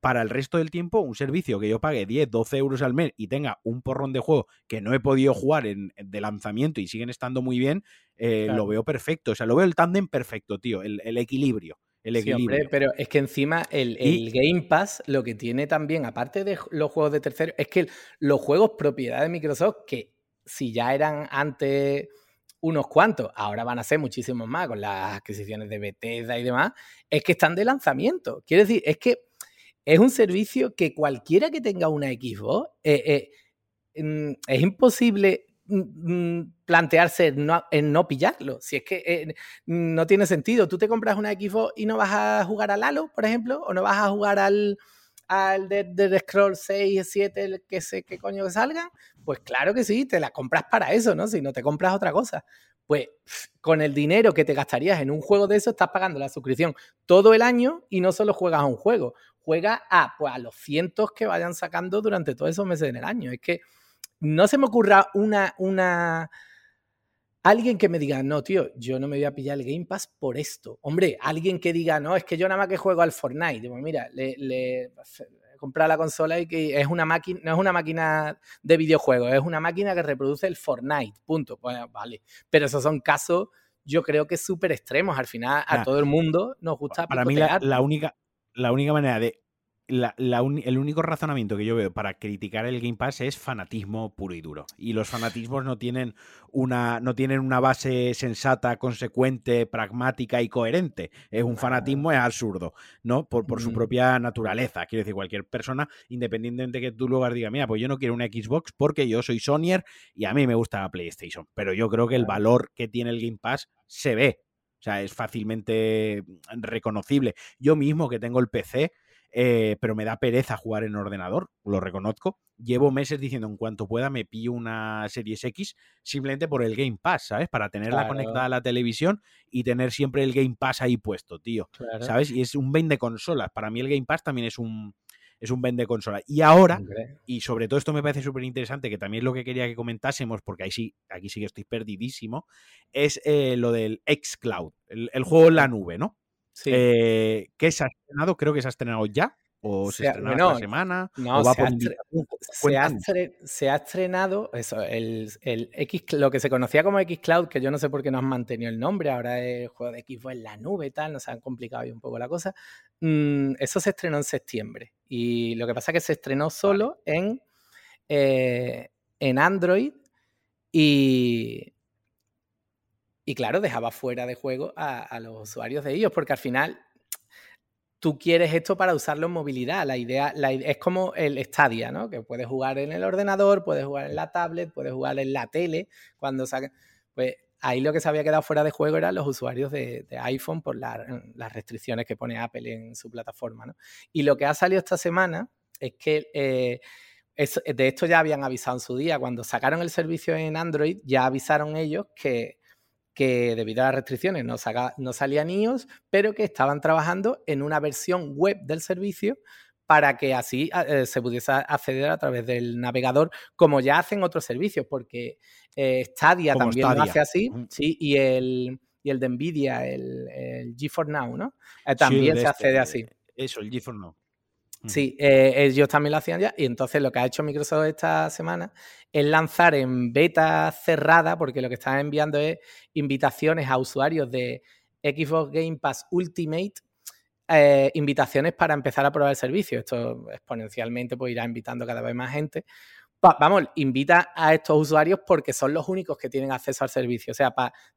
Speaker 1: para el resto del tiempo, un servicio que yo pague 10, 12 euros al mes y tenga un porrón de juego que no he podido jugar en, de lanzamiento y siguen estando muy bien, eh, lo veo perfecto. O sea, lo veo el tándem perfecto, tío, el equilibrio el
Speaker 2: pero es que encima el, Game Pass lo que tiene también, aparte de los juegos de terceros, es que los juegos propiedad de Microsoft, que si ya eran antes unos cuantos, ahora van a ser muchísimos más con las adquisiciones de Bethesda y demás, es que están de lanzamiento. Quiero decir, es que es un servicio que cualquiera que tenga una Xbox, eh, eh, mm, es imposible Mm, mm, plantearse en no, pillarlo. Si es que eh, no tiene sentido. Tú te compras una Xbox y no vas a jugar al Halo, por ejemplo, o no vas a jugar al, al de, Scroll 6, 7, el que sé qué coño que salga. Pues claro que sí, te la compras para eso, ¿no? Si no te compras otra cosa. Pues con el dinero que te gastarías en un juego de eso, estás pagando la suscripción todo el año y no solo juegas a un juego, juegas a, pues, a los cientos que vayan sacando durante todos esos meses en el año. Es que no se me ocurra una, una, alguien que me diga, no, tío, yo no me voy a pillar el Game Pass por esto. Hombre, alguien que diga, no, es que yo nada más que juego al Fortnite. Digo, mira, le, le comprar la consola y que es una máquina, no es una máquina de videojuegos, es una máquina que reproduce el Fortnite, punto. Bueno, vale. Pero esos son casos, yo creo que súper extremos. Al final, a todo el mundo nos gusta.
Speaker 1: Para mí, la, única, la única manera de el único razonamiento que yo veo para criticar el Game Pass es fanatismo puro y duro. Y los fanatismos no tienen una, no tienen una base sensata, consecuente, pragmática y coherente. Es un fanatismo, es absurdo, ¿no? Por, por su propia naturaleza. Quiero decir, cualquier persona, independientemente de que tú luego digas, mira, pues yo no quiero una Xbox porque yo soy Sonyer y a mí me gusta la PlayStation. Pero yo creo que el valor que tiene el Game Pass se ve. O sea, es fácilmente reconocible. Yo mismo que tengo el PC, eh, pero me da pereza jugar en ordenador, lo reconozco. Llevo meses diciendo en cuanto pueda me pillo una Series X simplemente por el Game Pass, ¿sabes? Para tenerla conectada a la televisión y tener siempre el Game Pass ahí puesto, tío. ¿Sabes? Y es un vende consolas. Para mí el Game Pass también es un, es un vende consola. Y ahora, y sobre todo esto me parece súper interesante, que también es lo que quería que comentásemos, porque ahí sí, aquí sí que estoy perdidísimo, es eh, lo del xCloud, el, el, juego en la nube, ¿no? Sí. Eh, ¿Qué se ha estrenado? Creo que se ha estrenado ya. ¿O se, estrenó esta semana?
Speaker 2: No, se, ha se, ha estrenado eso, el, el, X, lo que se conocía como xCloud, que yo no sé por qué no han mantenido el nombre, ahora es el juego de Xbox en la nube y tal, nos han complicado ahí un poco la cosa. Mm, eso se estrenó en septiembre. Y lo que pasa es que se estrenó solo en, eh, en Android y, y claro, dejaba fuera de juego a, los usuarios de ellos, porque al final tú quieres esto para usarlo en movilidad. La idea, es como el Stadia, ¿no? Que puedes jugar en el ordenador, puedes jugar en la tablet, puedes jugar en la tele. Cuando Pues ahí lo que se había quedado fuera de juego eran los usuarios de, iPhone por las restricciones que pone Apple en su plataforma, ¿no? Y lo que ha salido esta semana es que eh, de esto ya habían avisado en su día. Cuando sacaron el servicio en Android, ya avisaron ellos que que debido a las restricciones no, no salían iOS, pero que estaban trabajando en una versión web del servicio para que así eh, se pudiese acceder a través del navegador, como ya hacen otros servicios, porque eh, Stadia también lo hace así, sí, y el, y el de Nvidia, el, el GeForce Now, ¿no? Eh, también se accede así.
Speaker 1: Eso, el GeForce Now.
Speaker 2: Sí, eh, ellos también lo hacían ya y entonces lo que ha hecho Microsoft esta semana es lanzar en beta cerrada, porque lo que están enviando es invitaciones a usuarios de Xbox Game Pass Ultimate, eh, invitaciones para empezar a probar el servicio. Esto exponencialmente pues, irá invitando cada vez más gente. vamos, invita a estos usuarios porque son los únicos que tienen acceso al servicio. O sea,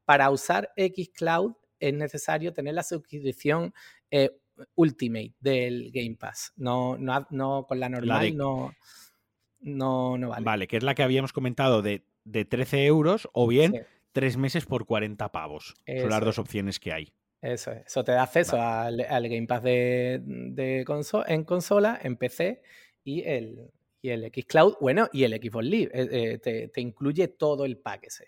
Speaker 2: para usar Xcloud es necesario tener la suscripción eh, Ultimate del Game Pass. No, no, no con la normal, no, no, no vale.
Speaker 1: Vale, que es la que habíamos comentado de, de 13 euros o bien tres meses por 40 pavos. Son las dos opciones que hay.
Speaker 2: Eso es. Eso te da acceso al, Game Pass de, de en consola, en PC y el, y el Xcloud, bueno, y el Xbox Live. Eh, eh, te, incluye todo el pack ese.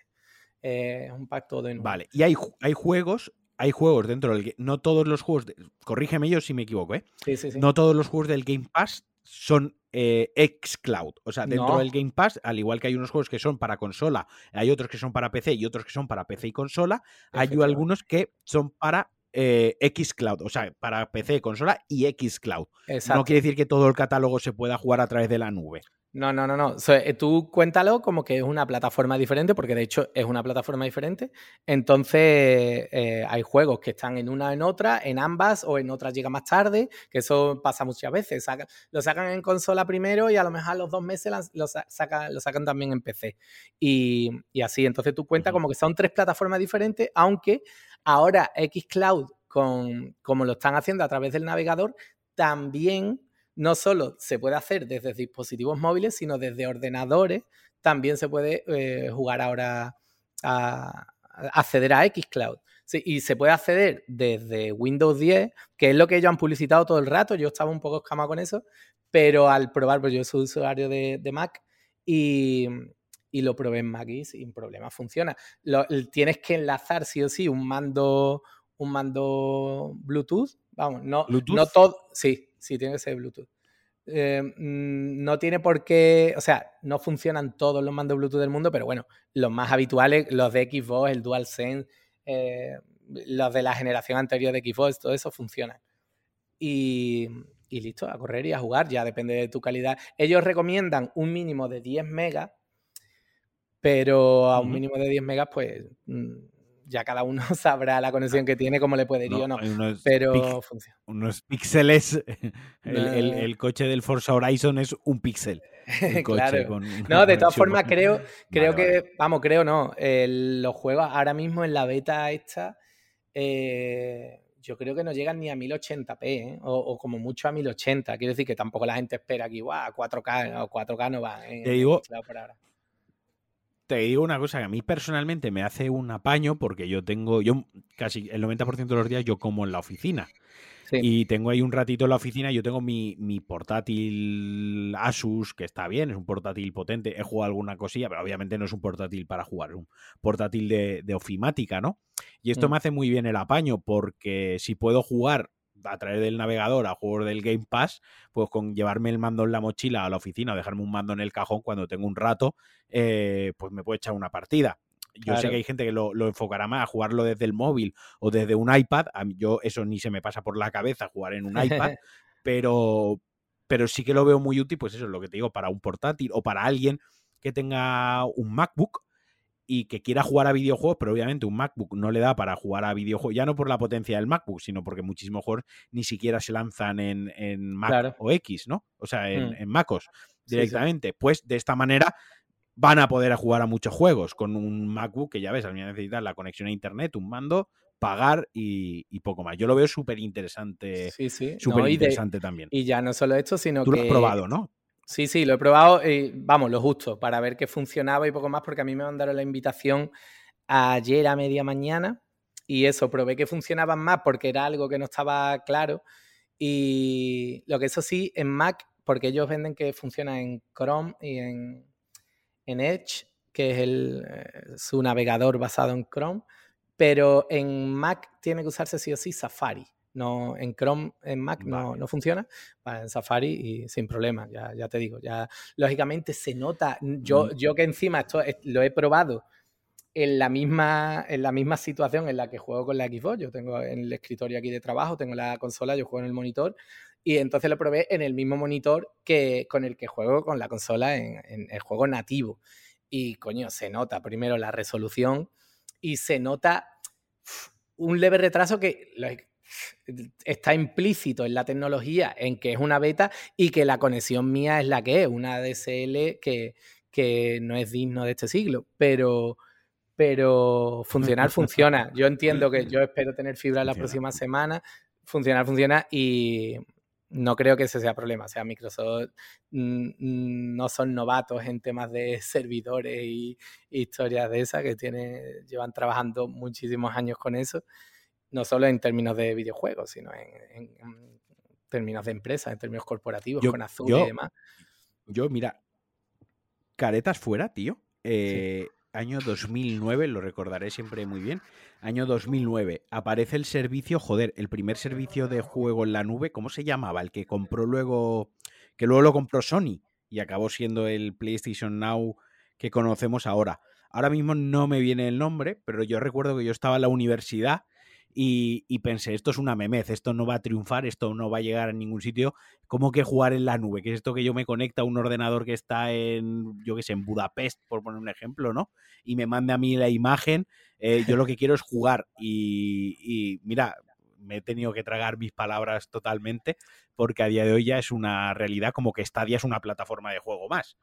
Speaker 2: Es un pack todo en
Speaker 1: Vale, y hay, hay juegos hay juegos dentro del no todos los juegos, corrígeme yo si me equivoco, ¿eh?
Speaker 2: Sí, sí, sí.
Speaker 1: No todos los juegos del Game Pass son eh, xCloud. O sea, dentro del Game Pass, al igual que hay unos juegos que son para consola, hay otros que son para PC y otros que son para PC y consola, hay algunos que son para eh, xCloud, o sea, para PC, consola y xCloud. No quiere decir que todo el catálogo se pueda jugar a través de la nube.
Speaker 2: No, no, no, no. Eh, tú cuéntalo como que es una plataforma diferente, porque de hecho es una plataforma diferente. Entonces, eh, hay juegos que están en una en otra, en ambas, o en otras llega más tarde, que eso pasa muchas veces. lo sacan en consola primero y a lo mejor a los dos meses lo, sacan, lo sacan también en PC. Y, así, entonces tú cuentas como que son tres plataformas diferentes, aunque ahora Xcloud, con, como lo están haciendo a través del navegador, también no solo se puede hacer desde dispositivos móviles, sino desde ordenadores. También se puede eh, jugar ahora a, acceder a Xcloud. y se puede acceder desde Windows 10, que es lo que ellos han publicitado todo el rato. Yo estaba un poco escamado con eso, pero al probar, pues yo soy usuario de, Mac y, lo probé en Mac y sin problema funciona. tienes que enlazar sí o sí un mando, un mando Bluetooth. Vamos, no, no todo. Sí, sí, tiene que ser Bluetooth. Eh, mm, no tiene por qué, o sea, no funcionan todos los mandos Bluetooth del mundo, pero bueno, los más habituales, los de Xbox, el DualSense, eh, los de la generación anterior de Xbox, todo eso funcionan. Y, y, listo, a correr y a jugar, ya depende de tu calidad. Ellos recomiendan un mínimo de 10 megas, pero a un mínimo de 10 megas, pues mm, ya cada uno sabrá la conexión que tiene, cómo le puede ir o no. pero funciona.
Speaker 1: Unos píxeles. El, coche del Forza Horizon es un píxel.
Speaker 2: claro. no, de todas formas, creo, creo que, vamos, creo no. los juegos ahora mismo en la beta esta. Eh, yo creo que no llegan ni a 1080p, ¿eh? o, como mucho a 1080. Quiero decir que tampoco la gente espera que, a 4K o 4K no va.
Speaker 1: te digo, te digo una cosa que a mí personalmente me hace un apaño porque yo tengo, yo casi el 90% de los días yo como en la oficina. Y tengo ahí un ratito en la oficina. Yo tengo mi, portátil Asus, que está bien, es un portátil potente. He jugado alguna cosilla, pero obviamente no es un portátil para jugar, es un portátil de, ofimática, ¿no? Y esto mm. me hace muy bien el apaño, porque si puedo jugar a través del navegador a juegos del Game Pass, pues con llevarme el mando en la mochila a la oficina o dejarme un mando en el cajón cuando tengo un rato, eh, pues me puedo echar una partida. Yo sé que hay gente que lo, enfocará más a jugarlo desde el móvil o desde un iPad. A mí, yo eso ni se me pasa por la cabeza jugar en un iPad, pero, pero sí que lo veo muy útil, pues eso es lo que te digo, para un portátil o para alguien que tenga un MacBook y que quiera jugar a videojuegos, pero obviamente un MacBook no le da para jugar a videojuegos, ya no por la potencia del MacBook, sino porque muchísimos juegos ni siquiera se lanzan en, en Mac o X, ¿no? O sea, en, mm. en MacOS directamente. Pues de esta manera van a poder jugar a muchos juegos con un MacBook que ya ves, al menos necesitas la conexión a internet, un mando, pagar y, poco más. Yo lo veo súper interesante. Sí, sí. Súper interesante también.
Speaker 2: Y ya no solo esto, sino
Speaker 1: que.
Speaker 2: Tú
Speaker 1: lo has probado, ¿no?
Speaker 2: Sí, sí, lo he probado, y, vamos, lo justo, para ver qué funcionaba y poco más, porque a mí me mandaron la invitación ayer a media mañana y eso, probé que funcionaban más porque era algo que no estaba claro. Y lo que eso sí, en Mac, porque ellos venden que funciona en Chrome y en, en Edge, que es el, eh, su navegador basado en Chrome, pero en Mac tiene que usarse sí o sí Safari. No, en Chrome, en Mac no, no, funciona, en Safari y sin problema, ya, ya, te digo, ya lógicamente se nota, yo, mm. yo que encima esto lo he probado en la, misma, en la misma situación en la que juego con la Xbox, yo tengo en el escritorio aquí de trabajo, tengo la consola, yo juego en el monitor y entonces lo probé en el mismo monitor que con el que juego con la consola en, el juego nativo. Y coño, se nota primero la resolución y se nota un leve retraso que está implícito en la tecnología, en que es una beta y que la conexión mía es la que es, una DSL que, que no es digno de este siglo, pero, pero funcionar funciona. Yo entiendo que yo espero tener fibra la próxima semana, funcionar funciona y no creo que ese sea problema. O sea, Microsoft mm, no son novatos en temas de servidores y historias de esas, que tiene, llevan trabajando muchísimos años con eso, no solo en términos de videojuegos, sino en, términos de empresas, en términos corporativos, con Azul y demás.
Speaker 1: Yo, mira, caretas fuera, tío. Eh, año 2009, lo recordaré siempre muy bien, año 2009, aparece el servicio, joder, el primer servicio de juego en la nube, ¿cómo se llamaba? El que compró luego, que luego lo compró Sony y acabó siendo el PlayStation Now que conocemos ahora. Ahora mismo no me viene el nombre, pero yo recuerdo que yo estaba en la universidad y, pensé, esto es una memez, esto no va a triunfar, esto no va a llegar a ningún sitio. ¿Cómo que jugar en la nube? Que es esto que yo me conecta a un ordenador que está en, yo qué sé, en Budapest, por poner un ejemplo, ¿no? Y me mande a mí la imagen. Eh, yo lo que quiero es jugar. Y, mira, me he tenido que tragar mis palabras totalmente, porque a día de hoy ya es una realidad como que Stadia es una plataforma de juego más.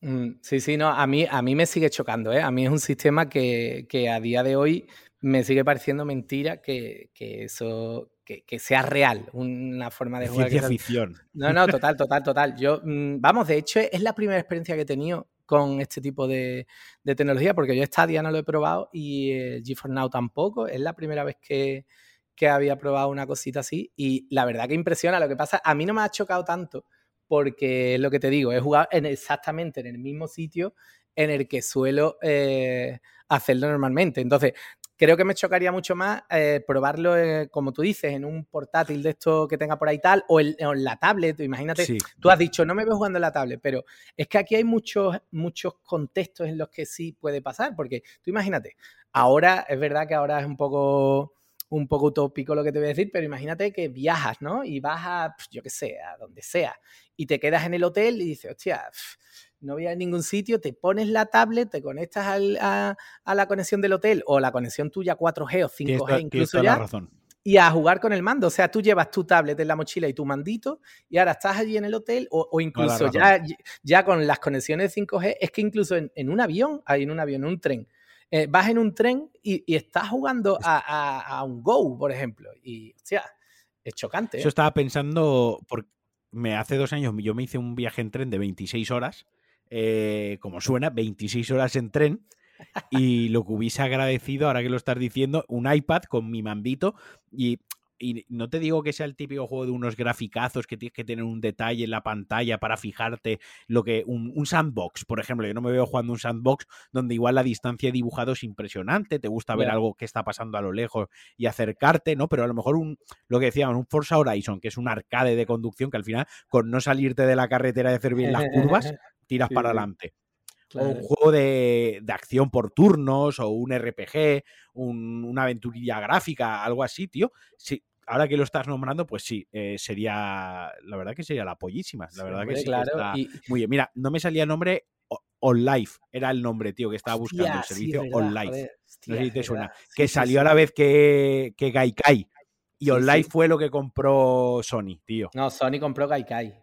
Speaker 2: Mm, sí, sí, no, a mí, a mí me sigue chocando, ¿eh? A mí es un sistema que, que a día de hoy me sigue pareciendo mentira que, eso que, sea real, una forma de jugar.
Speaker 1: Ciencia ficción.
Speaker 2: No, no, total, total, total. Yo, mm, vamos, de hecho, es la primera experiencia que he tenido con este tipo de, tecnología, porque yo Stadia no lo he probado y el GeForce Now tampoco. Es la primera vez que, que había probado una cosita así y la verdad que impresiona. Lo que pasa, a mí no me ha chocado tanto porque es lo que te digo, he jugado en exactamente en el mismo sitio en el que suelo eh, hacerlo normalmente. Entonces, creo que me chocaría mucho más eh, probarlo, eh, como tú dices, en un portátil de esto que tenga por ahí tal, o, en la tablet. Imagínate, tú has dicho, no me veo jugando en la tablet, pero es que aquí hay muchos, muchos contextos en los que sí puede pasar, porque tú imagínate, ahora es verdad que ahora es un poco un poco utópico lo que te voy a decir, pero imagínate que viajas, ¿no? Y vas a, yo qué sé, a donde sea, y te quedas en el hotel y dices, hostia, no voy a ningún sitio, te pones la tablet, te conectas a, la conexión del hotel o la conexión tuya 4G o 5G incluso ya. Y a jugar con el mando. O sea, tú llevas tu tablet en la mochila y tu mandito, y ahora estás allí en el hotel, o, incluso ya, ya con las conexiones 5G, es que incluso en, un avión, hay en un avión, en un tren, eh, vas en un tren y, estás jugando a, un Go, por ejemplo. Y, o sea, es chocante.
Speaker 1: Yo ¿eh? estaba pensando, porque me, hace dos años yo me hice un viaje en tren de 26 horas, eh, como suena, 26 horas en tren. Y lo que hubiese agradecido, ahora que lo estás diciendo, un iPad con mi mandito y y no te digo que sea el típico juego de unos graficazos que tienes que tener un detalle en la pantalla para fijarte lo que un, sandbox, por ejemplo, yo no me veo jugando un sandbox donde igual la distancia de dibujado es impresionante, te gusta ver algo que está pasando a lo lejos y acercarte, ¿no? Pero a lo mejor un lo que decíamos, un Forza Horizon, que es un arcade de conducción que al final con no salirte de la carretera y hacer bien las curvas, tiras para adelante. O un juego de, acción por turnos, o un RPG, una aventurilla gráfica, algo así, tío. Sí, ahora que lo estás nombrando, pues sí, eh, sería, la verdad que sería la pollísima. La verdad que sí, está muy bien. Mira, no me salía el nombre On Life, era el nombre, tío, que estaba buscando el servicio On Life. no sé si te suena. que salió a la vez que, que Gaikai. Y On Life fue lo que compró Sony, tío.
Speaker 2: No, Sony compró Gaikai.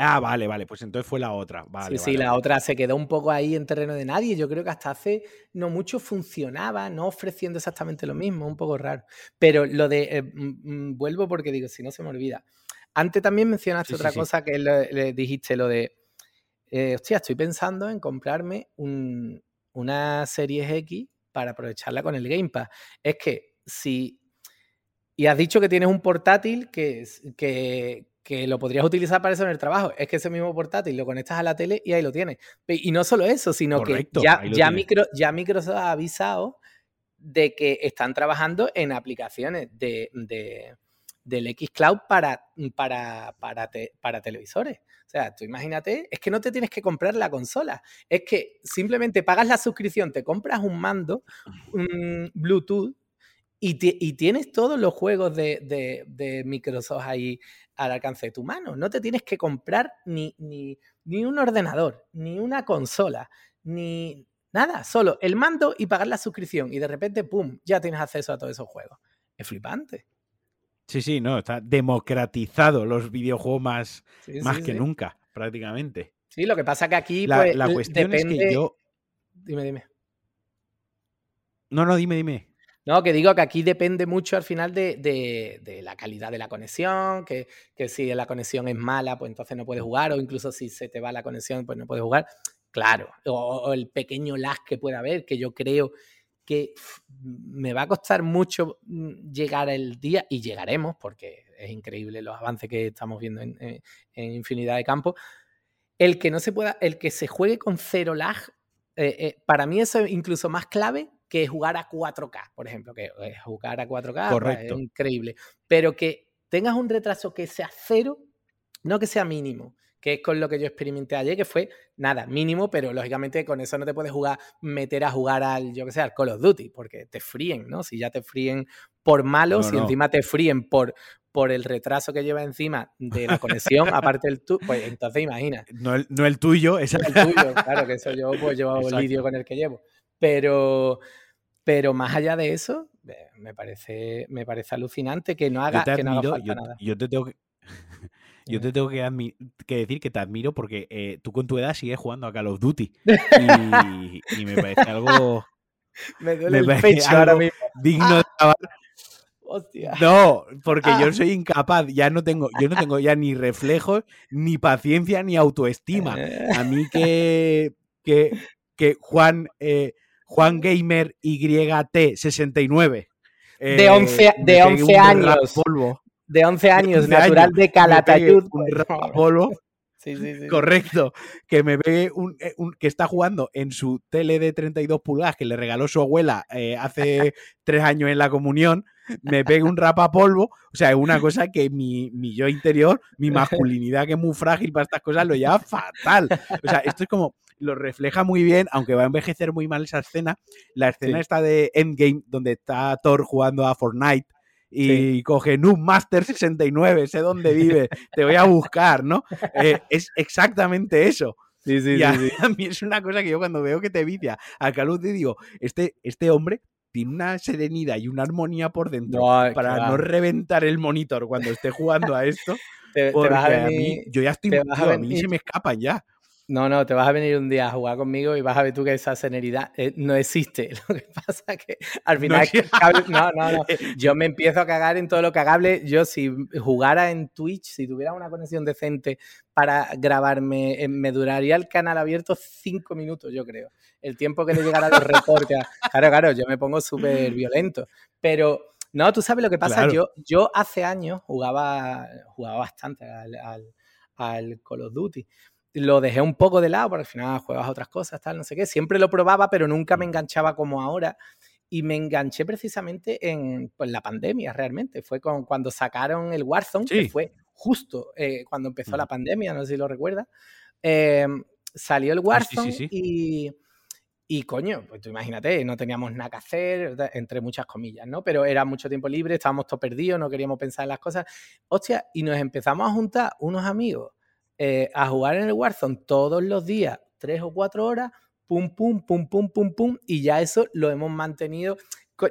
Speaker 1: Ah, vale, vale, pues entonces fue la otra.
Speaker 2: sí, sí, la otra se quedó un poco ahí en terreno de nadie. Yo creo que hasta hace no mucho funcionaba, no ofreciendo exactamente lo mismo, un poco raro. Pero lo de, eh, mm, mm, vuelvo porque digo, si no se me olvida. Antes también mencionaste otra cosa que le, dijiste, lo de, eh, hostia, estoy pensando en comprarme una Series X para aprovecharla con el Game Pass. Es que si... Y has dicho que tienes un portátil que, que, que lo podrías utilizar para eso en el trabajo. Es que ese mismo portátil lo conectas a la tele y ahí lo tienes. Y no solo eso, sino que ya, ya, ya, Microsoft ha avisado de que están trabajando en aplicaciones de, de del Xcloud para, para, para, para televisores. O sea, tú imagínate, es que no te tienes que comprar la consola, es que simplemente pagas la suscripción, te compras un mando, un Bluetooth y, tienes todos los juegos de, Microsoft ahí al alcance de tu mano. No te tienes que comprar ni, ni, ni un ordenador, ni una consola, ni nada. Solo el mando y pagar la suscripción. Y de repente, ¡pum!, ya tienes acceso a todos esos juegos. Es flipante.
Speaker 1: Sí, sí, no, está democratizado los videojuegos más, más que nunca, prácticamente.
Speaker 2: Sí, lo que pasa que aquí la, pues, la cuestión es que yo... Dime, dime.
Speaker 1: No, no, dime, dime.
Speaker 2: No, que digo que aquí depende mucho al final de, la calidad de la conexión, que, si la conexión es mala, pues entonces no puedes jugar, o incluso si se te va la conexión, pues no puedes jugar. Claro, o, el pequeño lag que pueda haber, que yo creo que me va a costar mucho mm, llegar el día, y llegaremos, porque es increíble los avances que estamos viendo en, infinidad de campos. El que no se pueda, el que se juegue con cero lag, eh, eh, para mí eso es incluso más clave que jugar a 4K, por ejemplo, que eh, jugar a 4K pues, es increíble, pero que tengas un retraso que sea cero, no que sea mínimo, que es con lo que yo experimenté ayer, que fue nada, mínimo, pero lógicamente con eso no te puedes jugar, meter a jugar al, yo que sé, al Call of Duty, porque te fríen, ¿no? Si ya te fríen por malos y encima te fríen por, por el retraso que lleva encima de la conexión, aparte del tuyo, pues entonces imagina.
Speaker 1: No el, no el tuyo,
Speaker 2: es el tuyo, claro, que eso yo pues llevo el vídeo con el que llevo. Pero, pero más allá de eso, me parece, me parece alucinante que no haga, que no
Speaker 1: yo,
Speaker 2: nada.
Speaker 1: Yo te tengo que, yo te tengo que, decir que te admiro porque eh, tú con tu edad sigues jugando a Call of Duty. Y, me parece algo.
Speaker 2: me duele el pecho ahora mismo.
Speaker 1: Digno de ¡Ah! Hostia. No, porque yo ¡Ah! soy incapaz, ya no tengo, yo no tengo ya ni reflejos, ni paciencia, ni autoestima. A mí que, que, que Juan eh, Juan Gamer YT69.
Speaker 2: de 11, de 11 años. De 11 años, natural de Calatayud.
Speaker 1: Un polvo. Sí, sí, sí. Correcto. Que me ve eh, un, que está jugando en su tele de 32 pulgadas que le regaló su abuela eh, hace tres años en la comunión. Me pegue un rapapolvo. O sea, es una cosa que mi, mi, yo interior, mi masculinidad que es muy frágil para estas cosas, lo lleva fatal. O sea, esto es como lo refleja muy bien, aunque va a envejecer muy mal esa escena. La escena está de Endgame, donde está Thor jugando a Fortnite y coge Noob Master 69, sé dónde vive, te voy a buscar, ¿no? Eh, es exactamente eso.
Speaker 2: Sí, sí,
Speaker 1: a,
Speaker 2: sí,
Speaker 1: a, mí es una cosa que yo cuando veo que te vicia al Call digo, este, este hombre tiene una serenidad y una armonía por dentro
Speaker 2: No,
Speaker 1: para
Speaker 2: claro.
Speaker 1: no reventar el monitor cuando esté jugando a esto.
Speaker 2: Te, te
Speaker 1: Porque
Speaker 2: vas a
Speaker 1: a mí, yo ya estoy,
Speaker 2: te vas a
Speaker 1: a mí se me escapan ya.
Speaker 2: No, no, te vas a venir un día a jugar conmigo y vas a ver tú que esa serenidad eh, no existe. Lo que pasa es que al final es que el cable- no, no, no. Yo me empiezo a cagar en todo lo cagable. Yo si jugara en Twitch, si tuviera una conexión decente para grabarme, eh, me duraría el canal abierto cinco minutos, yo creo. El tiempo que le llegara a los reportes. Claro, claro, yo me pongo súper violento. Pero no, tú sabes lo que pasa.
Speaker 1: Claro.
Speaker 2: Yo, yo hace años jugaba, jugaba bastante al, al, al Call of Duty lo dejé un poco de lado, porque al final juegas otras cosas, tal, no sé qué. Siempre lo probaba, pero nunca me enganchaba como ahora. Y me enganché precisamente en pues, la pandemia, realmente. Fue con, cuando sacaron el Warzone,
Speaker 1: Sí.
Speaker 2: que fue justo eh, cuando empezó la pandemia, no sé si lo recuerdas. Eh, salió el
Speaker 1: Ah, sí,
Speaker 2: Warzone
Speaker 1: sí,
Speaker 2: y... Y coño, pues tú imagínate, no teníamos nada que hacer, entre muchas comillas, ¿no? Pero era mucho tiempo libre, estábamos todos perdidos, no queríamos pensar en las cosas. Hostia, y nos empezamos a juntar unos amigos eh, a jugar en el Warzone todos los días, tres o cuatro horas, pum, pum, pum, pum, pum, pum, y ya eso lo hemos mantenido.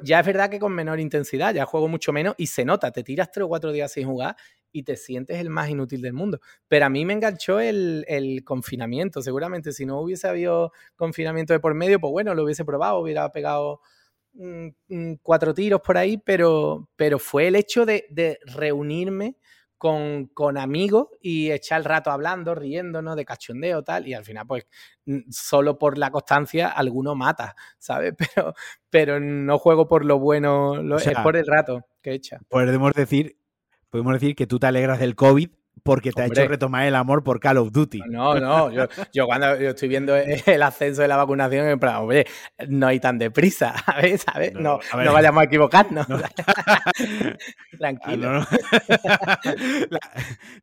Speaker 2: Ya es verdad que con menor intensidad, ya juego mucho menos y se nota, te tiras tres o cuatro días sin jugar y te sientes el más inútil del mundo. Pero a mí me enganchó el, el confinamiento, seguramente si no hubiese habido confinamiento de por medio, pues bueno, lo hubiese probado, hubiera pegado cuatro tiros por ahí, pero, pero fue el hecho de reunirme con, con amigos y echar el rato hablando, riéndonos de cachondeo tal, y al final pues solo por la constancia alguno mata, ¿sabes? Pero, pero no juego por lo bueno, lo-
Speaker 1: O sea,
Speaker 2: es por el rato que echa.
Speaker 1: Podemos decir, podemos decir que tú te alegras del COVID porque te ha
Speaker 2: Hombre.
Speaker 1: hecho retomar el amor por Call of Duty.
Speaker 2: No, no, yo, yo cuando yo estoy viendo el ascenso de la vacunación, en plan, hombre, no hay tan deprisa.
Speaker 1: No,
Speaker 2: No,
Speaker 1: a ver.
Speaker 2: no vayamos a equivocarnos.
Speaker 1: No. Ah,
Speaker 2: Tranquilo.
Speaker 1: no. La-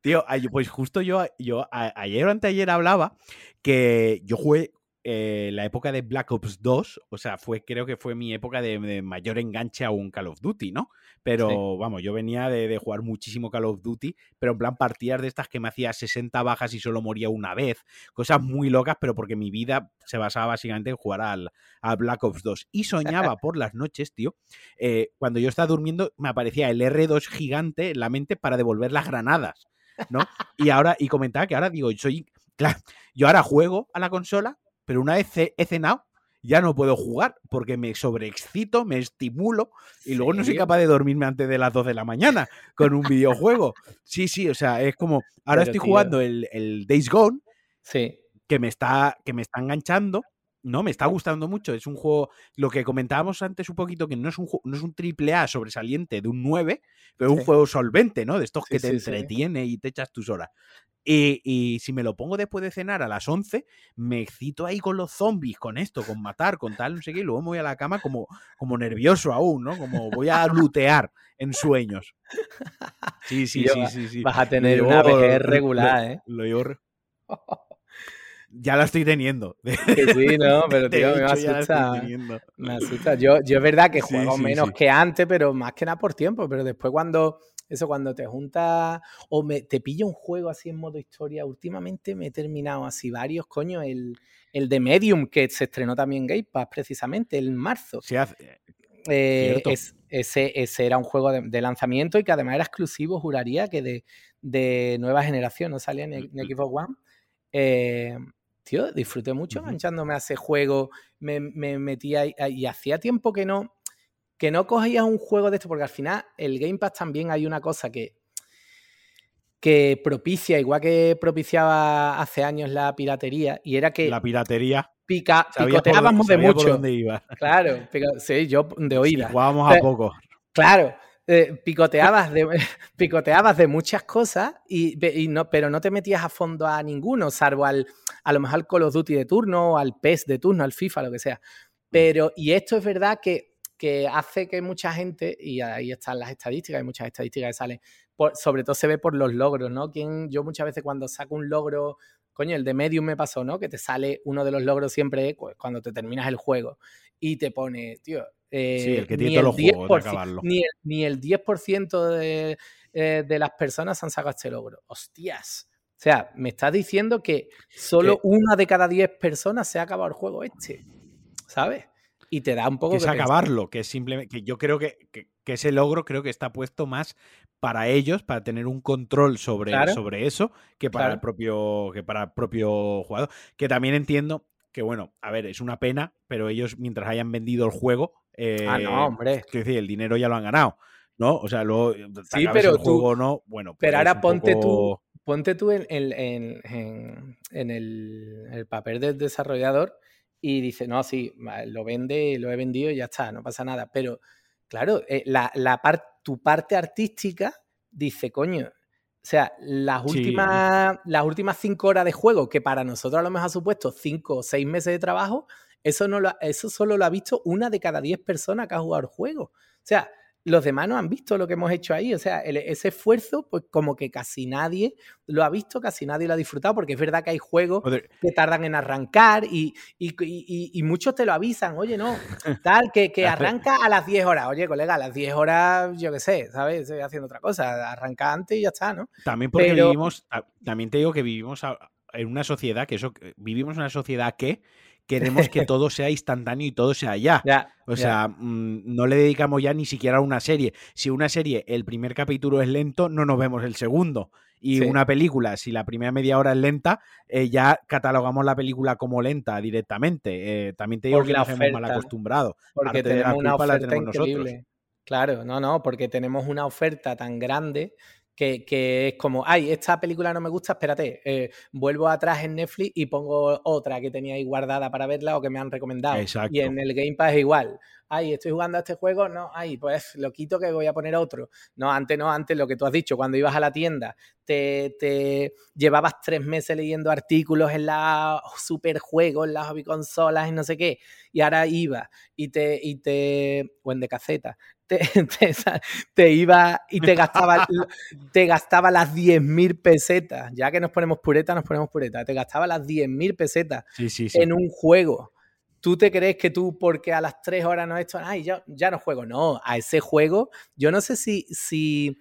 Speaker 1: tío, pues justo yo, yo a- ayer o anteayer hablaba que yo jugué eh, la época de Black Ops 2, o sea, fue, creo que fue mi época de, de mayor enganche a un Call of Duty, ¿no? Pero
Speaker 2: Sí.
Speaker 1: vamos, yo venía de, de jugar muchísimo Call of Duty, pero en plan partidas de estas que me hacía 60 bajas y solo moría una vez, cosas muy locas, pero porque mi vida se basaba básicamente en jugar al, a Black Ops 2. Y soñaba por las noches, tío, eh, cuando yo estaba durmiendo me aparecía el R2 gigante en la mente para devolver las granadas, ¿no? Y ahora, y comentaba que ahora digo, soy, claro, yo ahora juego a la consola, pero una vez he, cenado, ya no puedo jugar porque me sobreexcito, me estimulo y luego no soy capaz de dormirme antes de las 2 de la mañana con un videojuego. Sí, sí, o sea, es como, ahora
Speaker 2: Pero,
Speaker 1: estoy
Speaker 2: tío.
Speaker 1: jugando el, el Days Gone
Speaker 2: Sí,
Speaker 1: que me está, que me está enganchando. No, me está gustando mucho. Es un juego, lo que comentábamos antes un poquito, que no es un, no es un triple A sobresaliente de un 9, pero un
Speaker 2: Sí.
Speaker 1: juego solvente, ¿no? De estos que te entretiene y te echas tus horas. Y, y si me lo pongo después de cenar a las 11, me excito ahí con los zombies, con esto, con matar, con tal, no sé qué, y luego me voy a la cama como, como nervioso aún, ¿no? Como voy a lutear en sueños. Sí, sí, sí, sí, sí.
Speaker 2: vas a tener una
Speaker 1: lo-
Speaker 2: regular, ¿eh?
Speaker 1: Lo llevo re- Ya la estoy teniendo.
Speaker 2: Que sí, no, pero tío, me
Speaker 1: hecho,
Speaker 2: asusta. Me asusta. Yo, yo es verdad que
Speaker 1: Sí,
Speaker 2: juego
Speaker 1: sí,
Speaker 2: menos
Speaker 1: sí.
Speaker 2: que antes, pero más que nada por tiempo. Pero después cuando, eso cuando te juntas o me, te pilla un juego así en modo historia, últimamente me he terminado así varios, coño, el, el de Medium, que se estrenó también en Game Pass precisamente en marzo.
Speaker 1: Se hace-
Speaker 2: Eh,
Speaker 1: Cierto.
Speaker 2: es- ese, ese era un juego de, de lanzamiento y que además era exclusivo, juraría, que de, de nueva generación, no salía en, en Xbox One. Eh, tío, disfruté mucho manchándome a ese juego. Me, me metía ahí- y hacía tiempo que no, que no cogías un juego de esto, porque al final el Game Pass también hay una cosa que, que propicia, igual que propiciaba hace años la piratería, y era que
Speaker 1: la piratería.
Speaker 2: pica, picoteábamos de
Speaker 1: por
Speaker 2: mucho.
Speaker 1: dónde iba.
Speaker 2: Claro, pico- sí, yo de
Speaker 1: Sí,
Speaker 2: oídas.
Speaker 1: jugábamos a poco.
Speaker 2: Claro, eh, picoteabas, de, picoteabas de muchas cosas, y, no, pero no te metías a fondo a ninguno, salvo al, a lo mejor al Call of Duty de turno, o al PES de turno, al FIFA, lo que sea. Pero, y esto es verdad que, que hace que mucha gente, y ahí están las estadísticas, hay muchas estadísticas que salen, por- sobre todo se ve por los logros, ¿no? Quien, yo muchas veces cuando saco un logro coño, el de Medium me pasó, ¿no? Que te sale uno de los logros siempre pues, cuando te terminas el juego y te pone, tío,
Speaker 1: sí, el que tiene todos los juegos de acabarlo.
Speaker 2: Ni el, ni el 10% de, eh, de las personas han sacado este logro. Hostias. O sea, me estás diciendo que solo una de cada 10 personas se ha acabado el juego este. ¿Sabes? Y te da un poco
Speaker 1: que es acabarlo, que es simplemente que yo creo que, ese logro creo que está puesto más para ellos, para tener un control sobre, sobre eso, que para el propio, que para el propio jugador. Que también entiendo que bueno, a ver, es una pena, pero ellos mientras hayan vendido el juego,
Speaker 2: ah, no, eh, hombre.
Speaker 1: decir, el dinero ya lo han ganado. ¿no? O sea, luego
Speaker 2: sí, pero
Speaker 1: el juego no, bueno.
Speaker 2: Pero pues ahora ponte tú, ponte tú en, en, en, el, papel del desarrollador y dice, no, sí, lo vende, lo he vendido y ya está, no pasa nada. Pero, claro, eh, la, la tu parte artística dice, coño, o sea, las últimas, las últimas cinco horas de juego, que para nosotros a lo mejor ha supuesto cinco o seis meses de trabajo, eso, no lo, eso solo lo ha visto una de cada diez personas que ha jugado el juego. O sea, los demás no han visto lo que hemos hecho ahí. O sea, ese esfuerzo, pues como que casi nadie lo ha visto, casi nadie lo ha disfrutado, porque es verdad que hay juegos que tardan en arrancar y, muchos te lo avisan, oye, no, tal, que, que arranca a las 10 horas. Oye, colega, a las 10 horas, yo qué sé, ¿sabes? Estoy haciendo otra cosa, arranca antes y ya está, ¿no?
Speaker 1: También porque vivimos, también te digo que vivimos en una sociedad, que eso, vivimos en una sociedad que queremos que todo sea instantáneo y todo sea ya. o sea, mm, no le dedicamos ya ni siquiera a una serie. Si una serie, el primer capítulo es lento, no nos vemos el segundo. Y una película, si la primera media hora es lenta, eh, ya catalogamos la película como lenta directamente. Eh, también te digo que nos hemos mal acostumbrado.
Speaker 2: Porque tenemos una oferta increíble. Claro, no, no, porque tenemos una oferta tan grande que, es como, ay, esta película no me gusta, espérate, eh, vuelvo atrás en Netflix y pongo otra que tenía ahí guardada para verla o que me han recomendado. Y en el Game Pass es igual. Ay, estoy jugando a este juego, no, ay, pues lo quito que voy a poner otro. No, antes no, antes lo que tú has dicho, cuando ibas a la tienda, te, te llevabas tres meses leyendo artículos en la superjuegos, en las hobby consolas y no sé qué, y ahora iba y te, y te, o en de caseta, te, iba y te gastaba, te gastaba las 10.000 pesetas. Ya que nos ponemos pureta, nos ponemos pureta. Te gastaba las 10.000 pesetas en un juego. ¿Tú te crees que tú, porque a las 3 horas no esto, ay, ya, ya no juego? No, a ese juego, yo no sé si, si,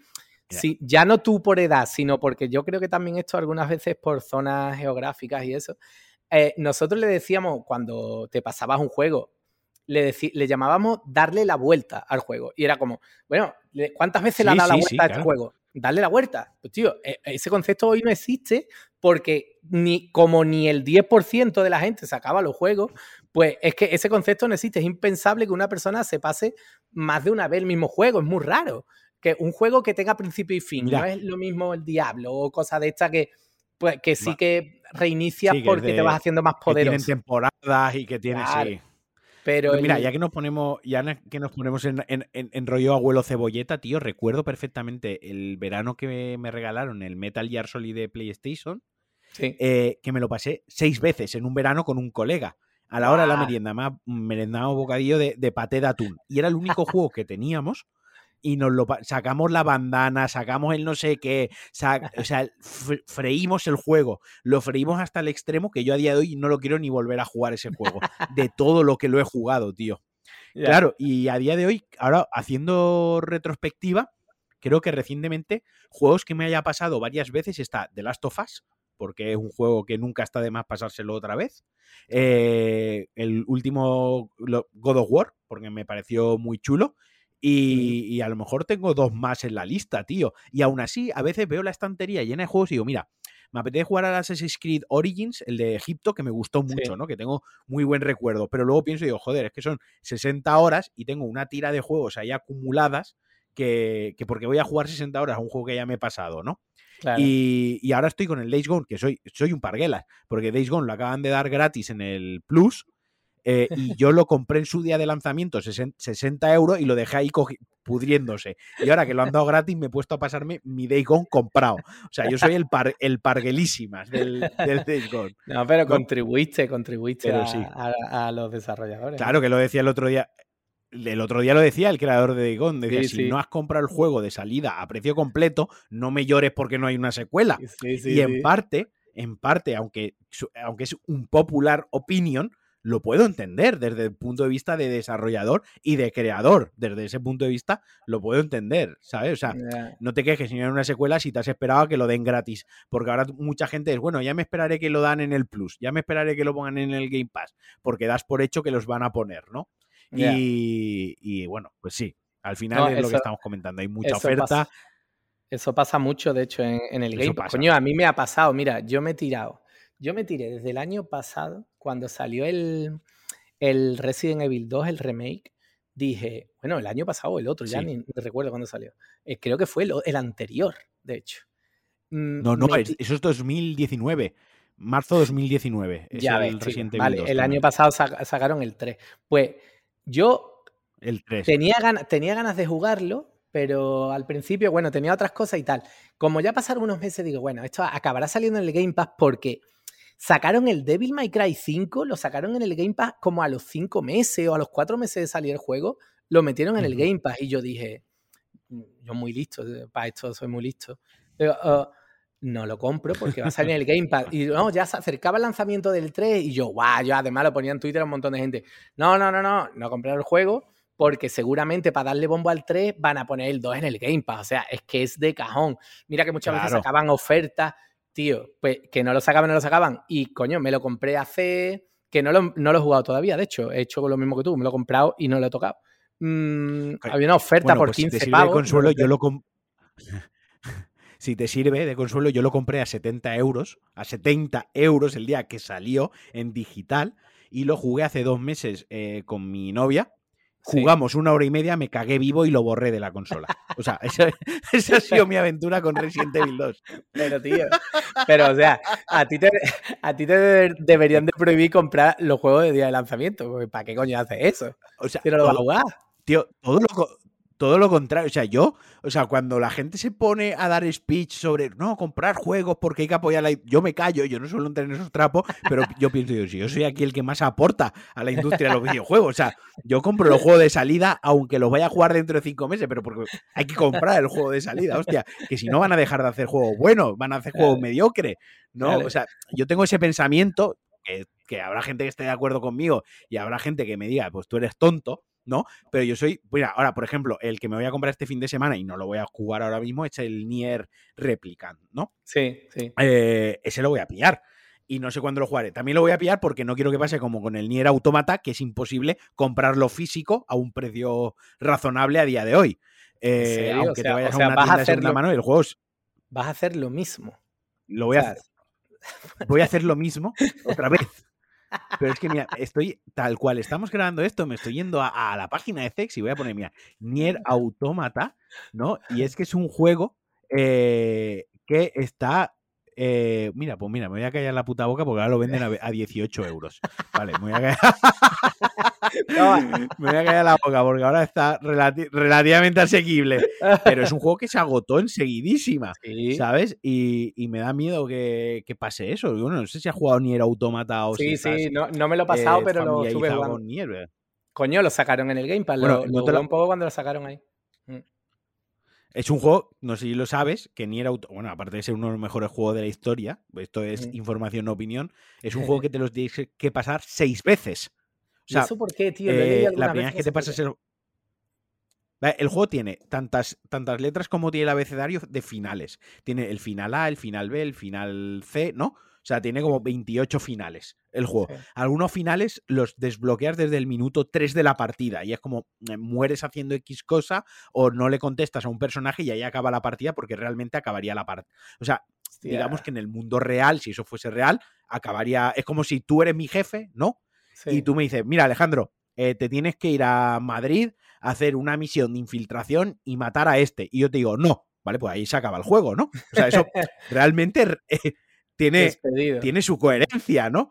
Speaker 2: si, ya no tú por edad, sino porque yo creo que también esto algunas veces por zonas geográficas y eso. Eh, nosotros le decíamos cuando te pasabas un juego, le, le llamábamos darle la vuelta al juego. Y era como, bueno, ¿cuántas veces le ha dado la vuelta a este juego? Darle la vuelta. Pues tío, e, ese concepto hoy no existe porque ni, como ni el 10% de la gente sacaba los juegos, pues es que ese concepto no existe. Es impensable que una persona se pase más de una vez el mismo juego. Es muy raro. Que un juego que tenga principio y fin. No es lo mismo el Diablo o cosas de esta que, pues, que sí que reinicia porque te vas haciendo más poderoso.
Speaker 1: Que tienen temporadas y que tienen. Pero pues mira, ya que nos ponemos, ya que nos ponemos en, rollo abuelo cebolleta, tío, recuerdo perfectamente el verano que me, regalaron el Metal Gear Solid de PlayStation, eh, que me lo pasé seis veces en un verano con un colega. A la hora de la merienda, me merendado bocadillo de, de paté de atún. Y era el único juego que teníamos y nos lo sacamos la bandana, sacamos el no sé qué, o sea, freímos el juego, lo freímos hasta el extremo que yo a día de hoy no lo quiero ni volver a jugar ese juego, de todo lo que lo he jugado, tío. Claro, y a día de hoy, ahora haciendo retrospectiva, creo que recientemente juegos que me haya pasado varias veces está The Last of Us, porque es un juego que nunca está de más pasárselo otra vez. Eh, el último God of War, porque me pareció muy chulo. Y, a lo mejor tengo dos más en la lista, tío. Y aún así, a veces veo la estantería llena de juegos y digo, mira, me apetece jugar al Assassin's Creed Origins, el de Egipto, que me gustó mucho, ¿no? Que tengo muy buen recuerdo. Pero luego pienso y digo, joder, es que son 60 horas y tengo una tira de juegos ahí acumuladas que, que porque voy a jugar 60 horas a un juego que ya me he pasado, ¿no? Y, y, ahora estoy con el Days Gone, que soy, soy un parguela, porque Days Gone lo acaban de dar gratis en el Plus eh, y yo lo compré en su día de lanzamiento, 60 euros, y lo dejé ahí pudriéndose. Y ahora que lo han dado gratis, me he puesto a pasarme mi Day Gone comprado. O sea, yo soy el, par, el parguelísimas del, del.
Speaker 2: No, pero contribuiste, contribuiste a, los desarrolladores.
Speaker 1: Claro, que lo decía el otro día. El otro día lo decía el creador de Day Gone, decía, si no has comprado el juego de salida a precio completo, no me llores porque no hay una secuela. y en parte en parte, aunque, aunque es un popular opinion, lo puedo entender desde el punto de vista de desarrollador y de creador. Desde ese punto de vista lo puedo entender, ¿sabes? O sea, no te quejes si no hay una secuela si te has esperado a que lo den gratis. Porque ahora mucha gente es, bueno, ya me esperaré que lo dan en el Plus, ya me esperaré que lo pongan en el Game Pass, porque das por hecho que los van a poner, ¿no? Y, bueno, pues sí, al final es lo que estamos comentando. Hay mucha oferta.
Speaker 2: eso pasa mucho, de hecho, en, el Game Pass. Coño, a mí me ha pasado, mira, yo me he tirado. Yo me tiré desde el año pasado cuando salió el, el Resident Evil 2, el remake, dije, bueno, el año pasado o el otro, ya ni, recuerdo cuándo salió. Eh, creo que fue el, anterior, de hecho.
Speaker 1: Mm, no, no, eso es 2019. Marzo 2019.
Speaker 2: ya el vale, el año pasado sacaron el 3. Pues yo
Speaker 1: el 3.
Speaker 2: Tenía, tenía ganas de jugarlo, pero al principio, bueno, tenía otras cosas y tal. Como ya pasaron unos meses, digo, bueno, esto acabará saliendo en el Game Pass porque Sacaron el Devil May Cry 5, lo sacaron en el Game Pass como a los 5 meses o a los 4 meses de salir el juego, lo metieron en el Game Pass y yo dije, mm, yo muy listo, eh, para esto soy muy listo. Pero, uh, no lo compro porque va a salir en el Game Pass. Y no, ya se acercaba el lanzamiento del 3 y yo, guau, yo además lo ponía en Twitter a un montón de gente. No, no, no, no, no compré el juego porque seguramente para darle bombo al 3 van a poner el 2 en el Game Pass. O sea, es que es de cajón. Mira que muchas veces sacaban ofertas tío, pues que no lo sacaban, no lo sacaban. Y coño, me lo compré hace. que no lo, no lo he jugado todavía, de hecho, he hecho lo mismo que tú, me lo he comprado y no lo he tocado. Mm, había una oferta por 15 pues si te
Speaker 1: De consuelo, yo lo si te sirve de consuelo, yo lo compré a 70 euros, a 70 euros el día que salió en digital y lo jugué hace dos meses eh, con mi novia Jugamos una hora y media, me cagué vivo y lo borré de la consola. O sea, esa, ha sido mi aventura con Resident Evil 2.
Speaker 2: Pero, tío, pero, o sea, a ti te, a ti te deberían de prohibir comprar los juegos de día de lanzamiento. ¿Para qué coño haces eso? O sea, no lo vas a jugar.
Speaker 1: Tío, todo lo, todo lo contrario. O sea, yo, o sea, cuando la gente se pone a dar speech sobre no comprar juegos porque hay que apoyar la. Yo me callo, yo no suelo tener esos trapos, pero yo pienso, yo, si yo soy aquí el que más aporta a la industria de los videojuegos. O sea, yo compro los juegos de salida, aunque los vaya a jugar dentro de cinco meses, pero porque hay que comprar el juego de salida, hostia. Que si no van a dejar de hacer juegos buenos, van a hacer juegos mediocres. ¿No? O sea, yo tengo ese pensamiento que, que habrá gente que esté de acuerdo conmigo y habrá gente que me diga, pues tú eres tonto ¿no? Pero yo soy, mira, ahora, por ejemplo, el que me voy a comprar este fin de semana y no lo voy a jugar ahora mismo es el Nier Replicant, ¿no?
Speaker 2: Sí, sí.
Speaker 1: Eh, ese lo voy a pillar. Y no sé cuándo lo jugaré. También lo voy a pillar porque no quiero que pase como con el Nier Automata, que es imposible comprarlo físico a un precio razonable a día de hoy. Eh, aunque te vayas a una tienda de segunda mano, el juego
Speaker 2: Vas a hacer lo mismo.
Speaker 1: Lo voy a hacer. Voy a hacer lo mismo otra vez. Pero es que, mira, estoy tal cual estamos grabando esto, me estoy yendo a, la página de Zex y voy a poner, mira, Nier Automata, ¿no? Y es que es un juego eh, que está eh, mira, pues mira, me voy a callar la puta boca porque ahora lo venden a, 18 euros. Vale, me voy a callar. me voy a callar la boca porque ahora está relativamente asequible. Pero es un juego que se agotó enseguidísima, ¿sabes? Y, me da miedo que, pase eso. Bueno, no sé si ha jugado Nier Automata o
Speaker 2: Sí, sí, no, no, me lo he pasado, eh, pero lo estuve jugando. Coño, lo sacaron en el Game Pass. lo, lo un poco cuando lo sacaron ahí. Mm.
Speaker 1: Es un juego, no sé si lo sabes, que ni era. Bueno, aparte de ser uno de los mejores juegos de la historia, esto es información, no opinión, es un juego que te los tienes que pasar seis veces.
Speaker 2: O sea, ¿Eso por qué, tío?
Speaker 1: Eh, la primera vez que te pasas el... el juego tiene tantas, tantas letras como tiene el abecedario de finales. Tiene el final A, el final B, el final C, ¿no? O sea, tiene como 28 finales el juego. Algunos finales los desbloqueas desde el minuto 3 de la partida y es como eh, mueres haciendo X cosa o no le contestas a un personaje y ahí acaba la partida porque realmente acabaría la partida. O sea, digamos que en el mundo real, si eso fuese real, acabaría. Es como si tú eres mi jefe, ¿no? Y tú me dices, mira, Alejandro, eh, te tienes que ir a Madrid a hacer una misión de infiltración y matar a este. Y yo te digo, no, ¿vale? Pues ahí se acaba el juego, ¿no? O sea, eso realmente eh, tiene, tiene su coherencia, ¿no?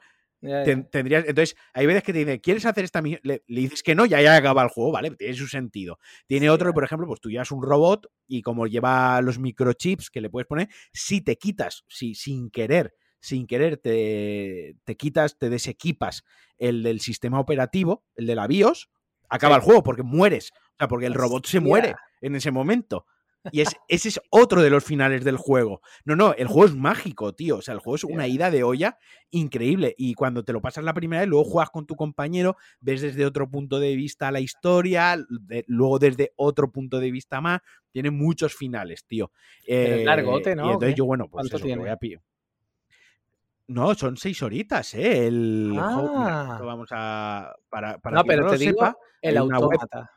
Speaker 1: Tendrías, entonces, hay veces que te dicen, ¿quieres hacer esta misión? Le, dices que no, ya ya acaba el juego, ¿vale? Tiene su sentido. Tiene otro, por ejemplo, pues tú llevas un robot y como lleva los microchips que le puedes poner, si te quitas, si sin querer, sin querer te, te quitas, te desequipas el del sistema operativo, el de la BIOS, acaba el juego porque mueres. O sea, porque el robot se muere en ese momento. Y es, ese es otro de los finales del juego. No, no, el juego es mágico, tío. O sea, el juego es una ida de olla increíble. Y cuando te lo pasas la primera vez, luego juegas con tu compañero, ves desde otro punto de vista la historia, luego desde otro punto de vista más. Tiene muchos finales, tío.
Speaker 2: Eh, largote, ¿no?
Speaker 1: Y entonces yo, bueno, pues eso, voy a pillar. No, son seis horitas, ¿eh? El
Speaker 2: ah.
Speaker 1: vamos a. Para,
Speaker 2: no, pero te digo el autómata.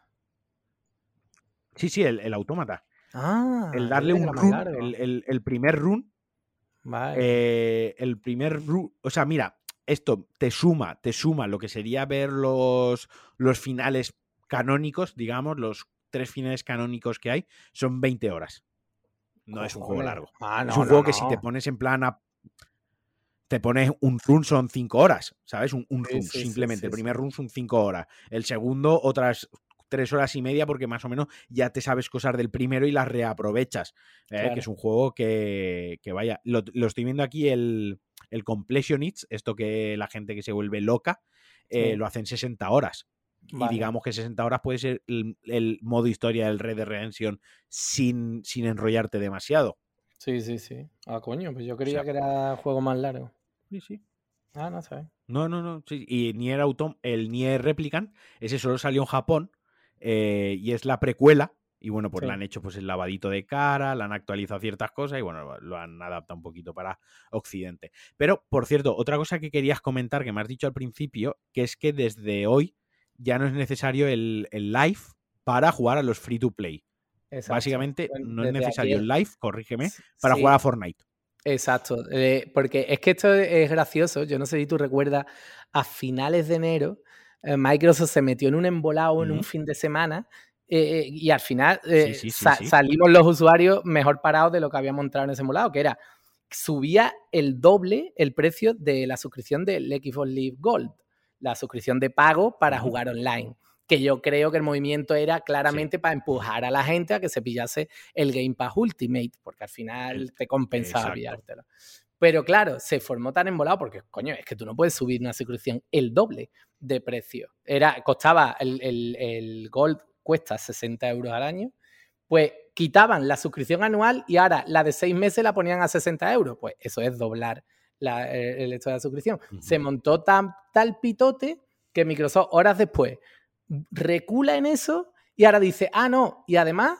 Speaker 1: Sí, sí, el, el autómata.
Speaker 2: Ah,
Speaker 1: el darle un run, el, primer run. Eh, el primer run. O sea, mira, esto te suma, te suma lo que sería ver los, los finales canónicos, digamos, los tres finales canónicos que hay, son 20 horas. No es un juego largo.
Speaker 2: Ah,
Speaker 1: es un juego que si te pones en plan a te pones un run son cinco horas, ¿sabes? Un, run, simplemente. el primer run son cinco horas. El segundo, otras tres horas y media, porque más o menos ya te sabes cosas del primero y las reaprovechas. ¿eh? Que es un juego que, vaya. Lo, estoy viendo aquí el, el Completionits, esto que la gente que se vuelve loca, eh, lo hace en 60 horas. Y digamos que 60 horas puede ser el, modo historia del Red de Redemption sin, sin enrollarte demasiado.
Speaker 2: Sí, sí, sí. Ah, coño, pues yo creía que era juego más largo.
Speaker 1: Sí, sí.
Speaker 2: Ah, no sé.
Speaker 1: No, no, no. Sí. Y Nier Autom el Nier Replicant, ese solo salió en Japón eh, y es la precuela. Y bueno, pues le han hecho pues el lavadito de cara, le han actualizado ciertas cosas y bueno, lo han adaptado un poquito para Occidente. Pero, por cierto, otra cosa que querías comentar que me has dicho al principio, que es que desde hoy ya no es necesario el, el live para jugar a los free to play. Básicamente no es necesario el live, corrígeme, para jugar a Fortnite.
Speaker 2: Exacto, eh, porque es que esto es gracioso, yo no sé si tú recuerdas, a finales de enero eh, Microsoft se metió en un embolado en un fin de semana eh, y al final salimos los usuarios mejor parados de lo que habíamos montado en ese embolado, que era subía el doble el precio de la suscripción del Xbox Live Gold, la suscripción de pago para jugar online que yo creo que el movimiento era claramente para empujar a la gente a que se pillase el Game Pass Ultimate, porque al final te compensaba pillártelo. Pero claro, se formó tan embolado porque, coño, es que tú no puedes subir una suscripción el doble de precio. Era, costaba, el, el Gold cuesta 60 euros al año, pues quitaban la suscripción anual y ahora la de seis meses la ponían a 60 euros. Pues eso es doblar la, el hecho de la suscripción. Se montó tan, tal pitote que Microsoft, horas después, recula en eso y ahora dice, ah, no, y además,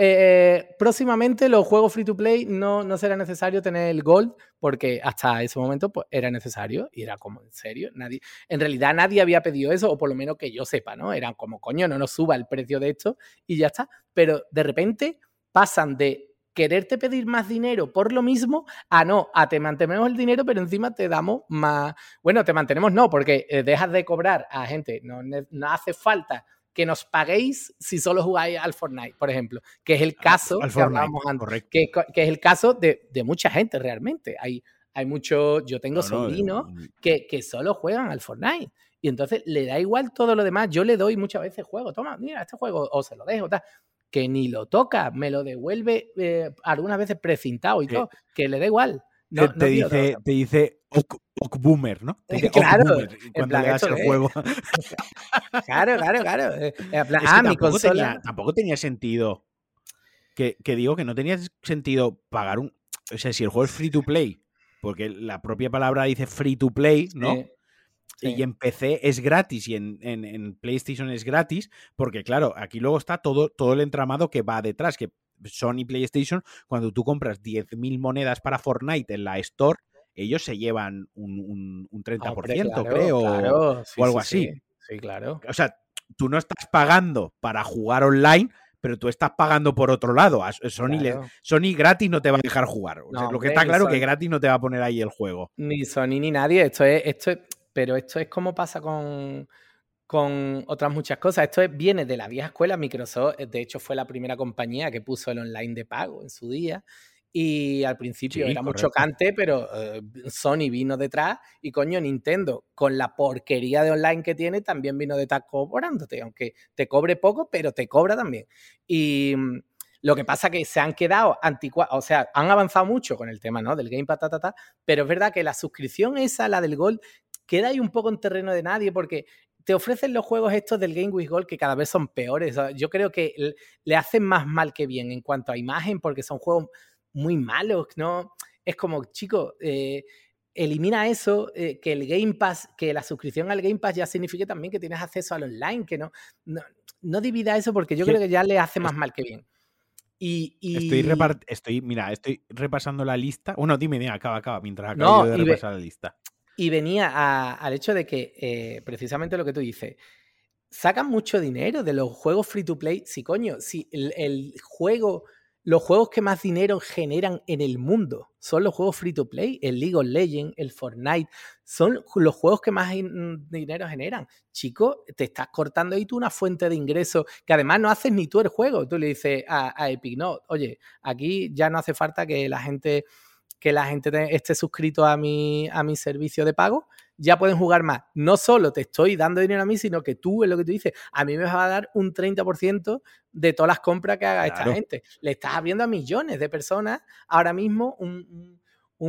Speaker 2: eh, próximamente los juegos free to play no, no será necesario tener el gold, porque hasta ese momento pues, era necesario y era como, ¿en serio? Nadie, en realidad nadie había pedido eso, o por lo menos que yo sepa, ¿no? Eran como, coño, no nos suba el precio de esto y ya está. Pero de repente pasan de quererte pedir más dinero por lo mismo a no, a te mantenemos el dinero, pero encima te damos más. Bueno, te mantenemos no, porque eh, dejas de cobrar a gente, no, no hace falta que nos paguéis si solo jugáis al Fortnite, por ejemplo, que es el caso que hablábamos antes, que, es el caso de, mucha gente realmente. Hay, hay mucho, yo tengo sobrinos que, que, solo juegan al Fortnite. Y entonces le da igual todo lo demás. Yo le doy muchas veces juego. Toma, mira, este juego, o se lo dejo, tal que ni lo toca, me lo devuelve eh, algunas veces precintado y todo, que le da igual.
Speaker 1: te, dice, te dice ok, boomer, ¿no?
Speaker 2: claro,
Speaker 1: cuando le das el juego.
Speaker 2: claro, claro, claro. Eh,
Speaker 1: ah, mi consola. tampoco tenía sentido. Que, digo que no tenía sentido pagar un. O sea, si el juego es free to play, porque la propia palabra dice free to play, ¿no? Y en PC es gratis y en, PlayStation es gratis, porque claro, aquí luego está todo, todo el entramado que va detrás, que Sony PlayStation, cuando tú compras 10.000 monedas para Fortnite en la Store, ellos se llevan un, un, 30%, creo, o algo así.
Speaker 2: Sí, claro.
Speaker 1: O sea, tú no estás pagando para jugar online, pero tú estás pagando por otro lado. Sony, Sony gratis no te va a dejar jugar. lo que está claro es que gratis no te va a poner ahí el juego.
Speaker 2: Ni Sony ni nadie. Esto es, esto es, pero esto es como pasa con, con otras muchas cosas. Esto viene de la vieja escuela. Microsoft, eh, de hecho, fue la primera compañía que puso el online de pago en su día. Y al principio era muy chocante, pero eh, Sony vino detrás y coño, Nintendo, con la porquería de online que tiene, también vino detrás cobrándote, aunque te cobre poco, pero te cobra también. Y mm, lo que pasa que se han quedado anticuados, o sea, han avanzado mucho con el tema, ¿no? Del Game Pass, pero es verdad que la suscripción esa, la del Gold, queda ahí un poco en terreno de nadie porque te ofrecen los juegos estos del Game with Gold que cada vez son peores. Yo creo que le hacen más mal que bien en cuanto a imagen porque son juegos muy malos, ¿no? Es como, chico, eh, elimina eso, eh, que el Game Pass, que la suscripción al Game Pass ya signifique también que tienes acceso al online, que no, no, divida eso porque yo creo que ya le hace más mal que bien. Y,
Speaker 1: Estoy, estoy, mira, estoy repasando la lista. Bueno, dime, dime, acaba, acaba, mientras acabo de repasar la lista.
Speaker 2: Y venía al hecho de que, eh, precisamente lo que tú dices, sacan mucho dinero de los juegos free to play. Si coño, si el juego los juegos que más dinero generan en el mundo son los juegos free to play, el League of Legends, el Fortnite, son los juegos que más dinero generan. Chico, te estás cortando ahí tú una fuente de ingresos que además no haces ni tú el juego. Tú le dices a, Epic, no, oye, aquí ya no hace falta que la gente que la gente esté suscrito a mi, a mi servicio de pago, ya pueden jugar más. No solo te estoy dando dinero a mí, sino que tú, es lo que tú dices, a mí me vas a dar un 30% de todas las compras que haga esta gente. Le estás abriendo a millones de personas ahora mismo un,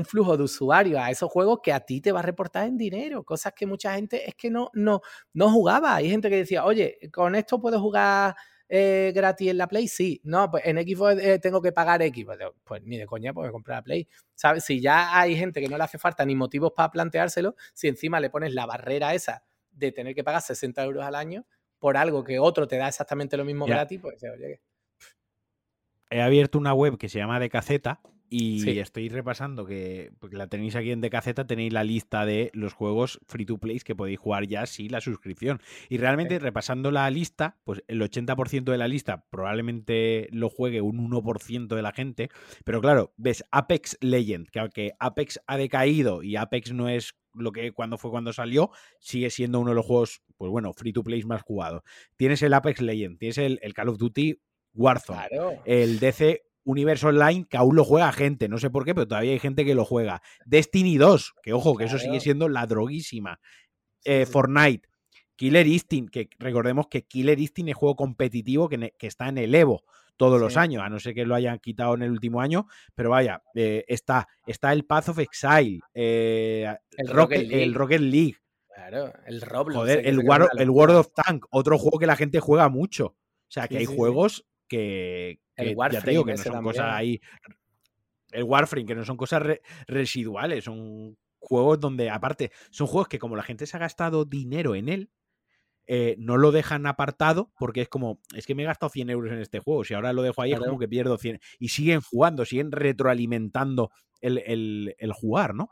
Speaker 2: flujo de usuarios a esos juegos que a ti te va a reportar en dinero, cosas que mucha gente es que no, no, no jugaba. Hay gente que decía, oye, con esto puedo jugar eh, gratis en la Play? Sí. No, pues en Xbox eh, tengo que pagar X. Pues, pues, ni de coña, pues comprar la Play. ¿Sabes? Si ya hay gente que no le hace falta ni motivos para planteárselo, si encima le pones la barrera esa de tener que pagar 60 euros al año por algo que otro te da exactamente lo mismo gratis, pues oye.
Speaker 1: He abierto una web que se llama Decaceta y estoy repasando que, porque la tenéis aquí en Decaceta, tenéis la lista de los juegos free to play que podéis jugar ya sin la suscripción. Y realmente, repasando la lista, pues el 80% de la lista probablemente lo juegue un 1% de la gente. Pero claro, ves Apex Legend, que aunque Apex ha decaído y Apex no es lo que cuando fue cuando salió, sigue siendo uno de los juegos, pues bueno, free to play más jugado. Tienes el Apex Legend, tienes el, Call of Duty Warzone, el DC Universo Online que aún lo juega gente, no sé por qué, pero todavía hay gente que lo juega. Destiny 2, que ojo, que eso sigue siendo la droguísima. Eh, Fortnite, Killer Instinct, que recordemos que Killer Instinct es juego competitivo que, está en el Evo todos los años, a no ser que lo hayan quitado en el último año, pero vaya, eh, está, está el Path of Exile, eh, el, Rocket, League. el Rocket League.
Speaker 2: Claro, el Roblox.
Speaker 1: Joder, el, World of Tank, otro juego que la gente juega mucho. O sea, que hay juegos que, el Warframe, que no son cosas ahí. El Warframe, que no son cosas residuales, son juegos donde, aparte, son juegos que como la gente se ha gastado dinero en él, eh, no lo dejan apartado porque es como, es que me he gastado 100 euros en este juego, si ahora lo dejo ahí es como que pierdo 100. Y siguen jugando, siguen retroalimentando el, el jugar, ¿no?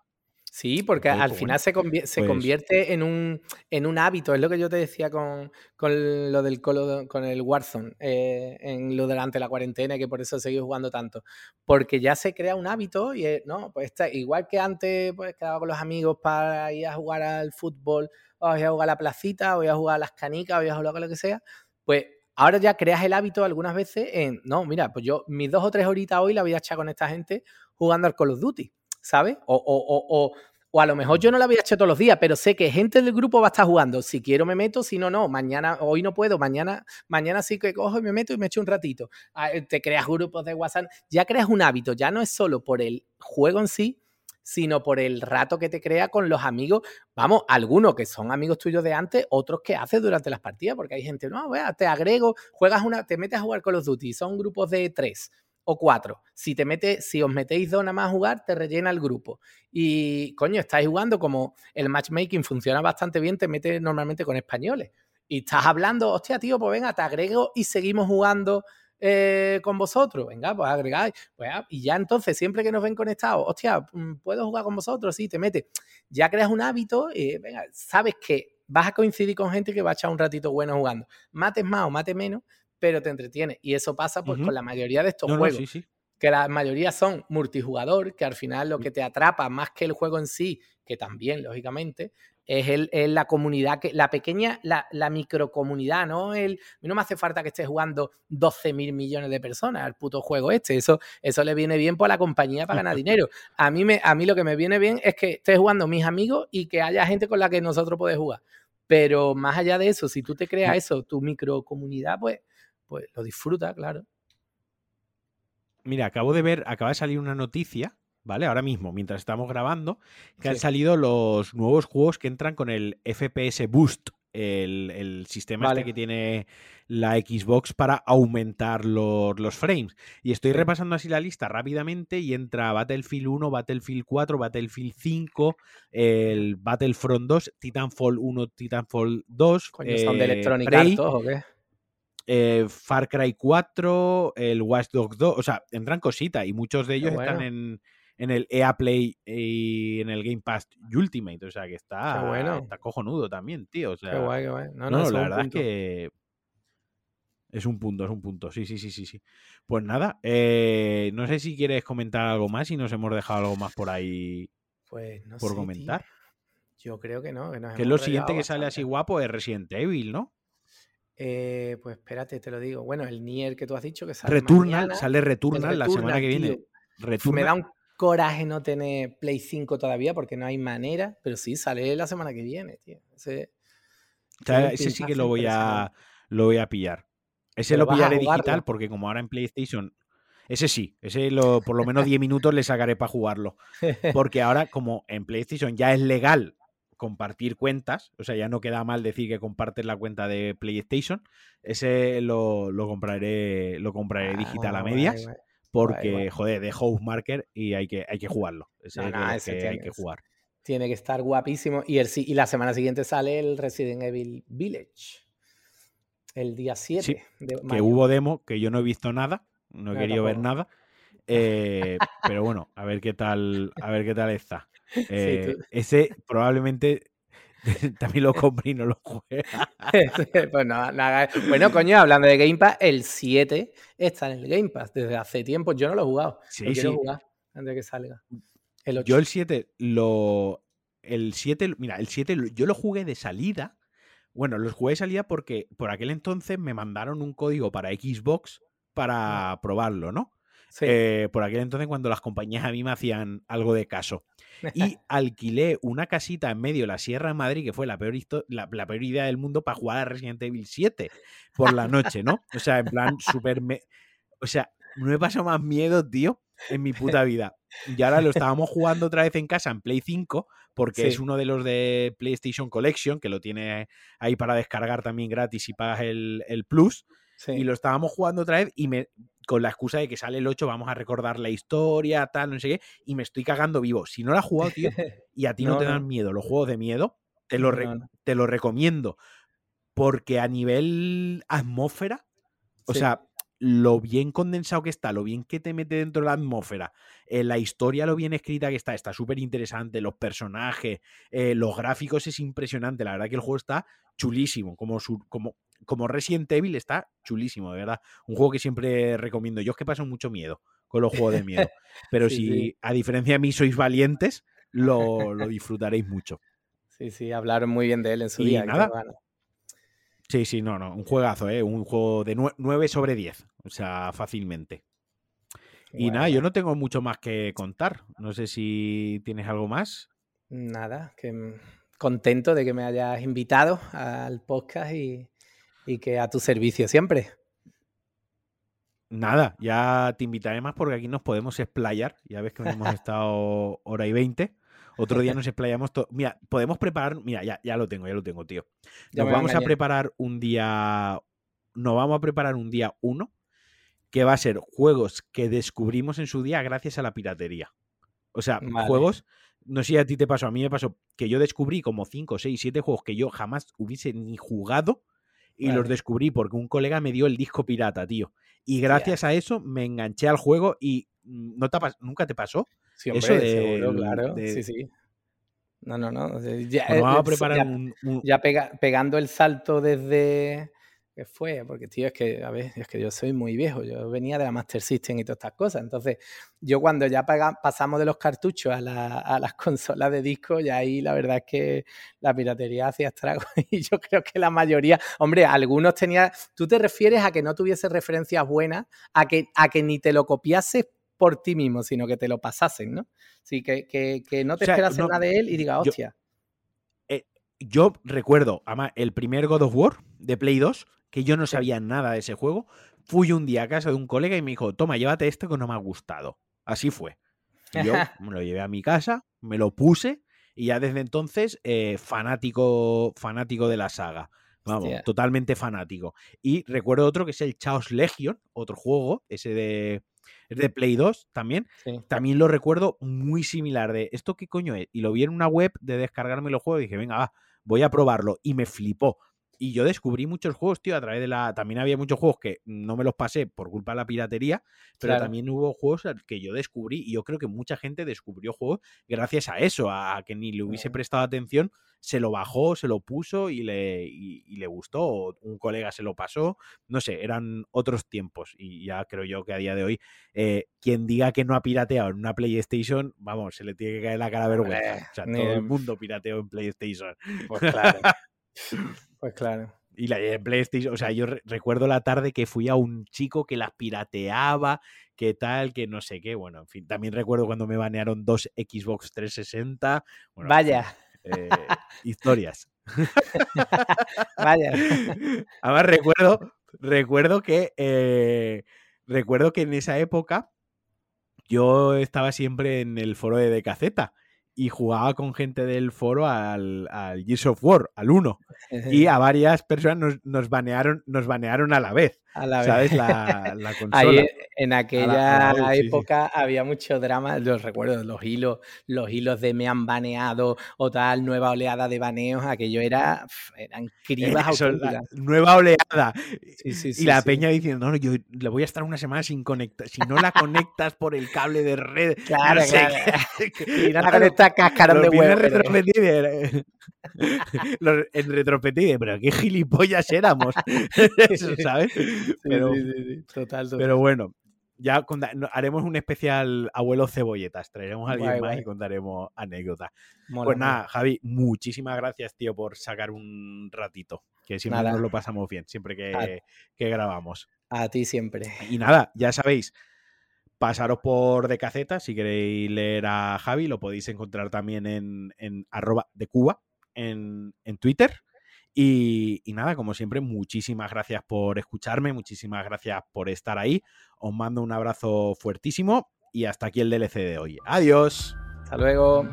Speaker 2: Sí, porque al final se, pues convierte en un, en un hábito, es lo que yo te decía con, lo del con el Warzone, eh, en lo delante de la cuarentena, que por eso he seguido jugando tanto. Porque ya se crea un hábito y, no, pues está, igual que antes, pues quedaba con los amigos para ir a jugar al fútbol, o a jugar a la placita, o a jugar a las canicas, o a jugar a lo que sea, pues ahora ya creas el hábito algunas veces en, no, mira, pues yo mis dos o tres horitas hoy la voy a echar con esta gente jugando al Call of Duty. ¿Sabes? O, o, o, o, a lo mejor yo no la voy a echar todos los días, pero sé que gente del grupo va a estar jugando. Si quiero me meto, si no, no. Mañana, hoy no puedo, mañana, mañana sí que cojo y me meto y me echo un ratito. Ah, eh, te creas grupos de WhatsApp, ya creas un hábito, ya no es solo por el juego en sí, sino por el rato que te crea con los amigos. Vamos, algunos que son amigos tuyos de antes, otros que haces durante las partidas, porque hay gente, no, vea, te agrego, juegas una, te metes a jugar con los Duty, son grupos de tres o cuatro. Si te mete, si os metéis dos nada más a jugar, te rellena el grupo. Y coño, estáis jugando como el matchmaking funciona bastante bien, te mete normalmente con españoles. Y estás hablando, hostia, tío, pues venga, te agrego y seguimos jugando eh, con vosotros. Venga, pues agregáis. Pues, ah, y ya entonces, siempre que nos ven conectados, hostia, mm, ¿puedo jugar con vosotros? Sí, te mete. Ya creas un hábito y venga, sabes que vas a coincidir con gente que va a echar un ratito bueno jugando. Mates más o mates menos, pero te entretiene. Y eso pasa pues con la mayoría de estos juegos. Que la mayoría son multijugador, que al final lo mm. que te atrapa más que el juego en sí, que también, lógicamente, es, el, la comunidad, que, la pequeña, la, la microcomunidad, ¿no? El, no me hace falta que estés jugando 12 mil millones de personas al puto juego este. Eso, eso le viene bien por la compañía para ganar dinero. A mí, me, a mí lo que me viene bien es que estés jugando mis amigos y que haya gente con la que nosotros podemos jugar. Pero más allá de eso, si tú te creas eso, tu microcomunidad, pues pues lo disfruta, claro.
Speaker 1: Mira, acabo de ver, acaba de salir una noticia, ¿vale? Ahora mismo, mientras estamos grabando, que han salido los nuevos juegos que entran con el FPS Boost el, sistema este que tiene la Xbox para aumentar los, los frames. Y estoy repasando así la lista rápidamente y entra Battlefield 1, Battlefield 4, Battlefield 5, el Battlefront 2, Titanfall 1, Titanfall 2.
Speaker 2: Coño, ¿Son de eh, Electronic Arts o qué?
Speaker 1: Eh, Far Cry 4, el Watch Dogs 2, o sea, entran cositas y muchos de ellos están en, en, el EA Play y en el Game Pass Ultimate, o sea, que está,
Speaker 2: bueno.
Speaker 1: está cojonudo también, tío. O sea,
Speaker 2: qué guay, qué guay.
Speaker 1: No, no, la verdad es que es un punto, es un punto. Sí, sí, sí, sí, sí. Pues nada, eh, no sé si quieres comentar algo más y nos hemos dejado algo más por ahí
Speaker 2: pues no
Speaker 1: por comentar.
Speaker 2: Yo creo que no.
Speaker 1: Que, es lo siguiente que sale así guapo es Resident Evil, ¿no?
Speaker 2: Eh, pues espérate, te lo digo. Bueno, el Nier que tú has dicho que sale.
Speaker 1: Returnal, sale Returnal, la semana que viene.
Speaker 2: Me da un coraje no tener Play 5 todavía porque no hay manera, pero sí, sale la semana que viene, tío. Ese,
Speaker 1: sí que lo voy a lo voy a pillar. Ese lo pillaré digital porque como ahora en PlayStation ese sí, ese lo, por lo menos 10 minutos le sacaré para jugarlo. Porque ahora, como en PlayStation ya es legal compartir cuentas, o sea, ya no queda mal decir que compartes la cuenta de PlayStation. Ese lo, compraré, lo compraré digital a ah, medias. porque, joder, de House Marker y hay que, hay que jugarlo. Ese, que, hay que jugar.
Speaker 2: Tiene que estar guapísimo. Y, el, y la semana siguiente sale el Resident Evil Village. El día 7.
Speaker 1: que hubo demo, que yo no he visto nada. No he querido ver nada. Eh, pero bueno, a ver qué tal, a ver qué tal está. Eh, ese probablemente también lo compré y no lo jugué.
Speaker 2: pues bueno, coño, hablando de Game Pass, el 7 está en el Game Pass desde hace tiempo. Yo no lo he jugado. Sí, lo quiero jugar antes de que salga.
Speaker 1: Yo el 7 lo. El 7, mira, el 7 yo lo jugué de salida. Bueno, los jugué de salida porque por aquel entonces me mandaron un código para Xbox para probarlo, ¿no? Eh, por aquel entonces cuando las compañías a mí me hacían algo de caso. Y alquilé una casita en medio de la Sierra de Madrid, que fue la peor, la, peor idea del mundo para jugar a Resident Evil 7 por la noche, ¿no? O sea, en plan, súper... O sea, no he pasado más miedo, tío, en mi puta vida. Y ahora lo estábamos jugando otra vez en casa en Play 5, porque es uno de los de PlayStation Collection, que lo tiene ahí para descargar también gratis y pagas el, el Plus. Y lo estábamos jugando otra vez y me, con la excusa de que sale el 8, vamos a recordar la historia, tal, no sé qué, y me estoy cagando vivo. Si no lo has jugado, tío, y a ti no, te dan miedo los juegos de miedo, te lo, te lo recomiendo. Porque a nivel atmósfera, o sea, lo bien condensado que está, lo bien que te mete dentro de la atmósfera, eh, la historia, lo bien escrita que está, está súper interesante, los personajes, eh, los gráficos es impresionante, la verdad que el juego está chulísimo, como, su, como, como Resident Evil está chulísimo, de verdad. Un juego que siempre recomiendo. Yo es que paso mucho miedo con los juegos de miedo, pero si a diferencia de mí sois valientes, lo, disfrutaréis mucho.
Speaker 2: Sí, sí, hablaron muy bien de él en su día. Nada.
Speaker 1: Sí, sí, no, no, un juegazo, ¿eh? Un juego de 9 sobre 10, o sea, fácilmente. Y nada, yo no tengo mucho más que contar. No sé si tienes algo más.
Speaker 2: Nada, que contento de que me hayas invitado al podcast y, que a tu servicio siempre.
Speaker 1: Nada, ya te invitaré más porque aquí nos podemos explayar. Ya ves que hemos estado hora y veinte. Otro día nos explayamos todo. Mira, podemos preparar. Mira, ya, ya lo tengo, ya lo tengo, tío. Nos vamos a preparar un día. Nos vamos a preparar un día uno que va a ser juegos que descubrimos en su día gracias a la piratería. O sea, juegos. No sé si a ti te pasó, a mí me pasó que yo descubrí como 5, 6, 7 juegos que yo jamás hubiese ni jugado y los descubrí porque un colega me dio el disco pirata, tío. Y gracias a eso me enganché al juego y ¿no te ¿nunca te pasó?
Speaker 2: Sí, hombre, Eso claro. Sí, sí. No, no, no. Ya,
Speaker 1: vamos a preparar
Speaker 2: ya, pegando el salto desde. ¿Qué fue? Porque, tío, es que, a ver, es que yo soy muy viejo. Yo venía de la Master System y todas estas cosas. Entonces, yo cuando ya pasamos de los cartuchos a, a, las consolas de disco, ya ahí la verdad es que la piratería hacía estragos. Y yo creo que la mayoría, hombre, algunos tenían. Tú te refieres a que no tuviese referencias buenas, a que, a que ni te lo copiases por ti mismo, sino que te lo pasasen, ¿no? Sí, que, que, no te esperas nada de él y diga, hostia.
Speaker 1: Eh, yo, recuerdo, además, el primer God of War de Play 2, que yo no sabía nada de ese juego, fui un día a casa de un colega y me dijo, toma, llévate este que no me ha gustado. Así fue. yo me lo llevé a mi casa, me lo puse Y ya desde entonces, eh, fanático, fanático de la saga. Vamos, totalmente fanático. Y recuerdo otro que es el Chaos Legion, otro juego, ese de, es de Play 2 también. También lo recuerdo muy similar de esto qué coño es. Y lo vi en una web de descargarme los juegos y dije, venga, va, voy a probarlo. Y me flipó. Y yo descubrí muchos juegos, tío, a través de la. También había muchos juegos que no me los pasé por culpa de la piratería, pero también hubo juegos que yo descubrí y yo creo que mucha gente descubrió juegos gracias a eso, a que ni le hubiese prestado atención, se lo bajó, se lo puso y le, y, le gustó, o un colega se lo pasó, no sé, eran otros tiempos y ya creo yo que a día de hoy, eh, quien diga que no ha pirateado en una PlayStation, vamos, se le tiene que caer la cara vergüenza. O sea, todo el mundo pirateó en PlayStation.
Speaker 2: Pues claro. Pues claro.
Speaker 1: Y la PlayStation, o sea, yo recuerdo la tarde que fui a un chico que las pirateaba, que tal, que no sé qué. Bueno, en fin, también recuerdo cuando me banearon dos Xbox 360.
Speaker 2: Vaya.
Speaker 1: Eh, historias.
Speaker 2: Vaya.
Speaker 1: Además, recuerdo, recuerdo que eh, recuerdo que en esa época yo estaba siempre en el foro de Decaceta y jugaba con gente del foro al, al Gears of War, al 1. y a varias personas nos, banearon, nos banearon a la vez. ¿Sabes? La, consola.
Speaker 2: en aquella época había mucho drama, los recuerdo, los hilos, los hilos de me han baneado o tal, nueva oleada de baneos, aquello era, eran cribas
Speaker 1: Nueva oleada. y la peña diciendo, no, yo le voy a estar una semana sin conectar, si no la conectas por el cable de red,
Speaker 2: claro, claro. y no la conectas cascarón de huevo.
Speaker 1: en retrospectiva, pero qué gilipollas éramos, ¿sabes? pero, pero bueno, ya haremos un especial abuelo cebolletas. Traeremos a alguien más y contaremos anécdotas. pues nada, Javi, muchísimas gracias, tío, por sacar un ratito. Que siempre nos lo pasamos bien, siempre que, grabamos.
Speaker 2: A ti siempre.
Speaker 1: Y nada, ya sabéis, pasaros por de caceta. Si queréis leer a Javi, lo podéis encontrar también en, en arroba de Cuba en, en Twitter. Y, nada, como siempre, muchísimas gracias por escucharme, muchísimas gracias por estar ahí. Os mando un abrazo fuertísimo y hasta aquí el DLC de hoy. Adiós.
Speaker 2: Hasta luego.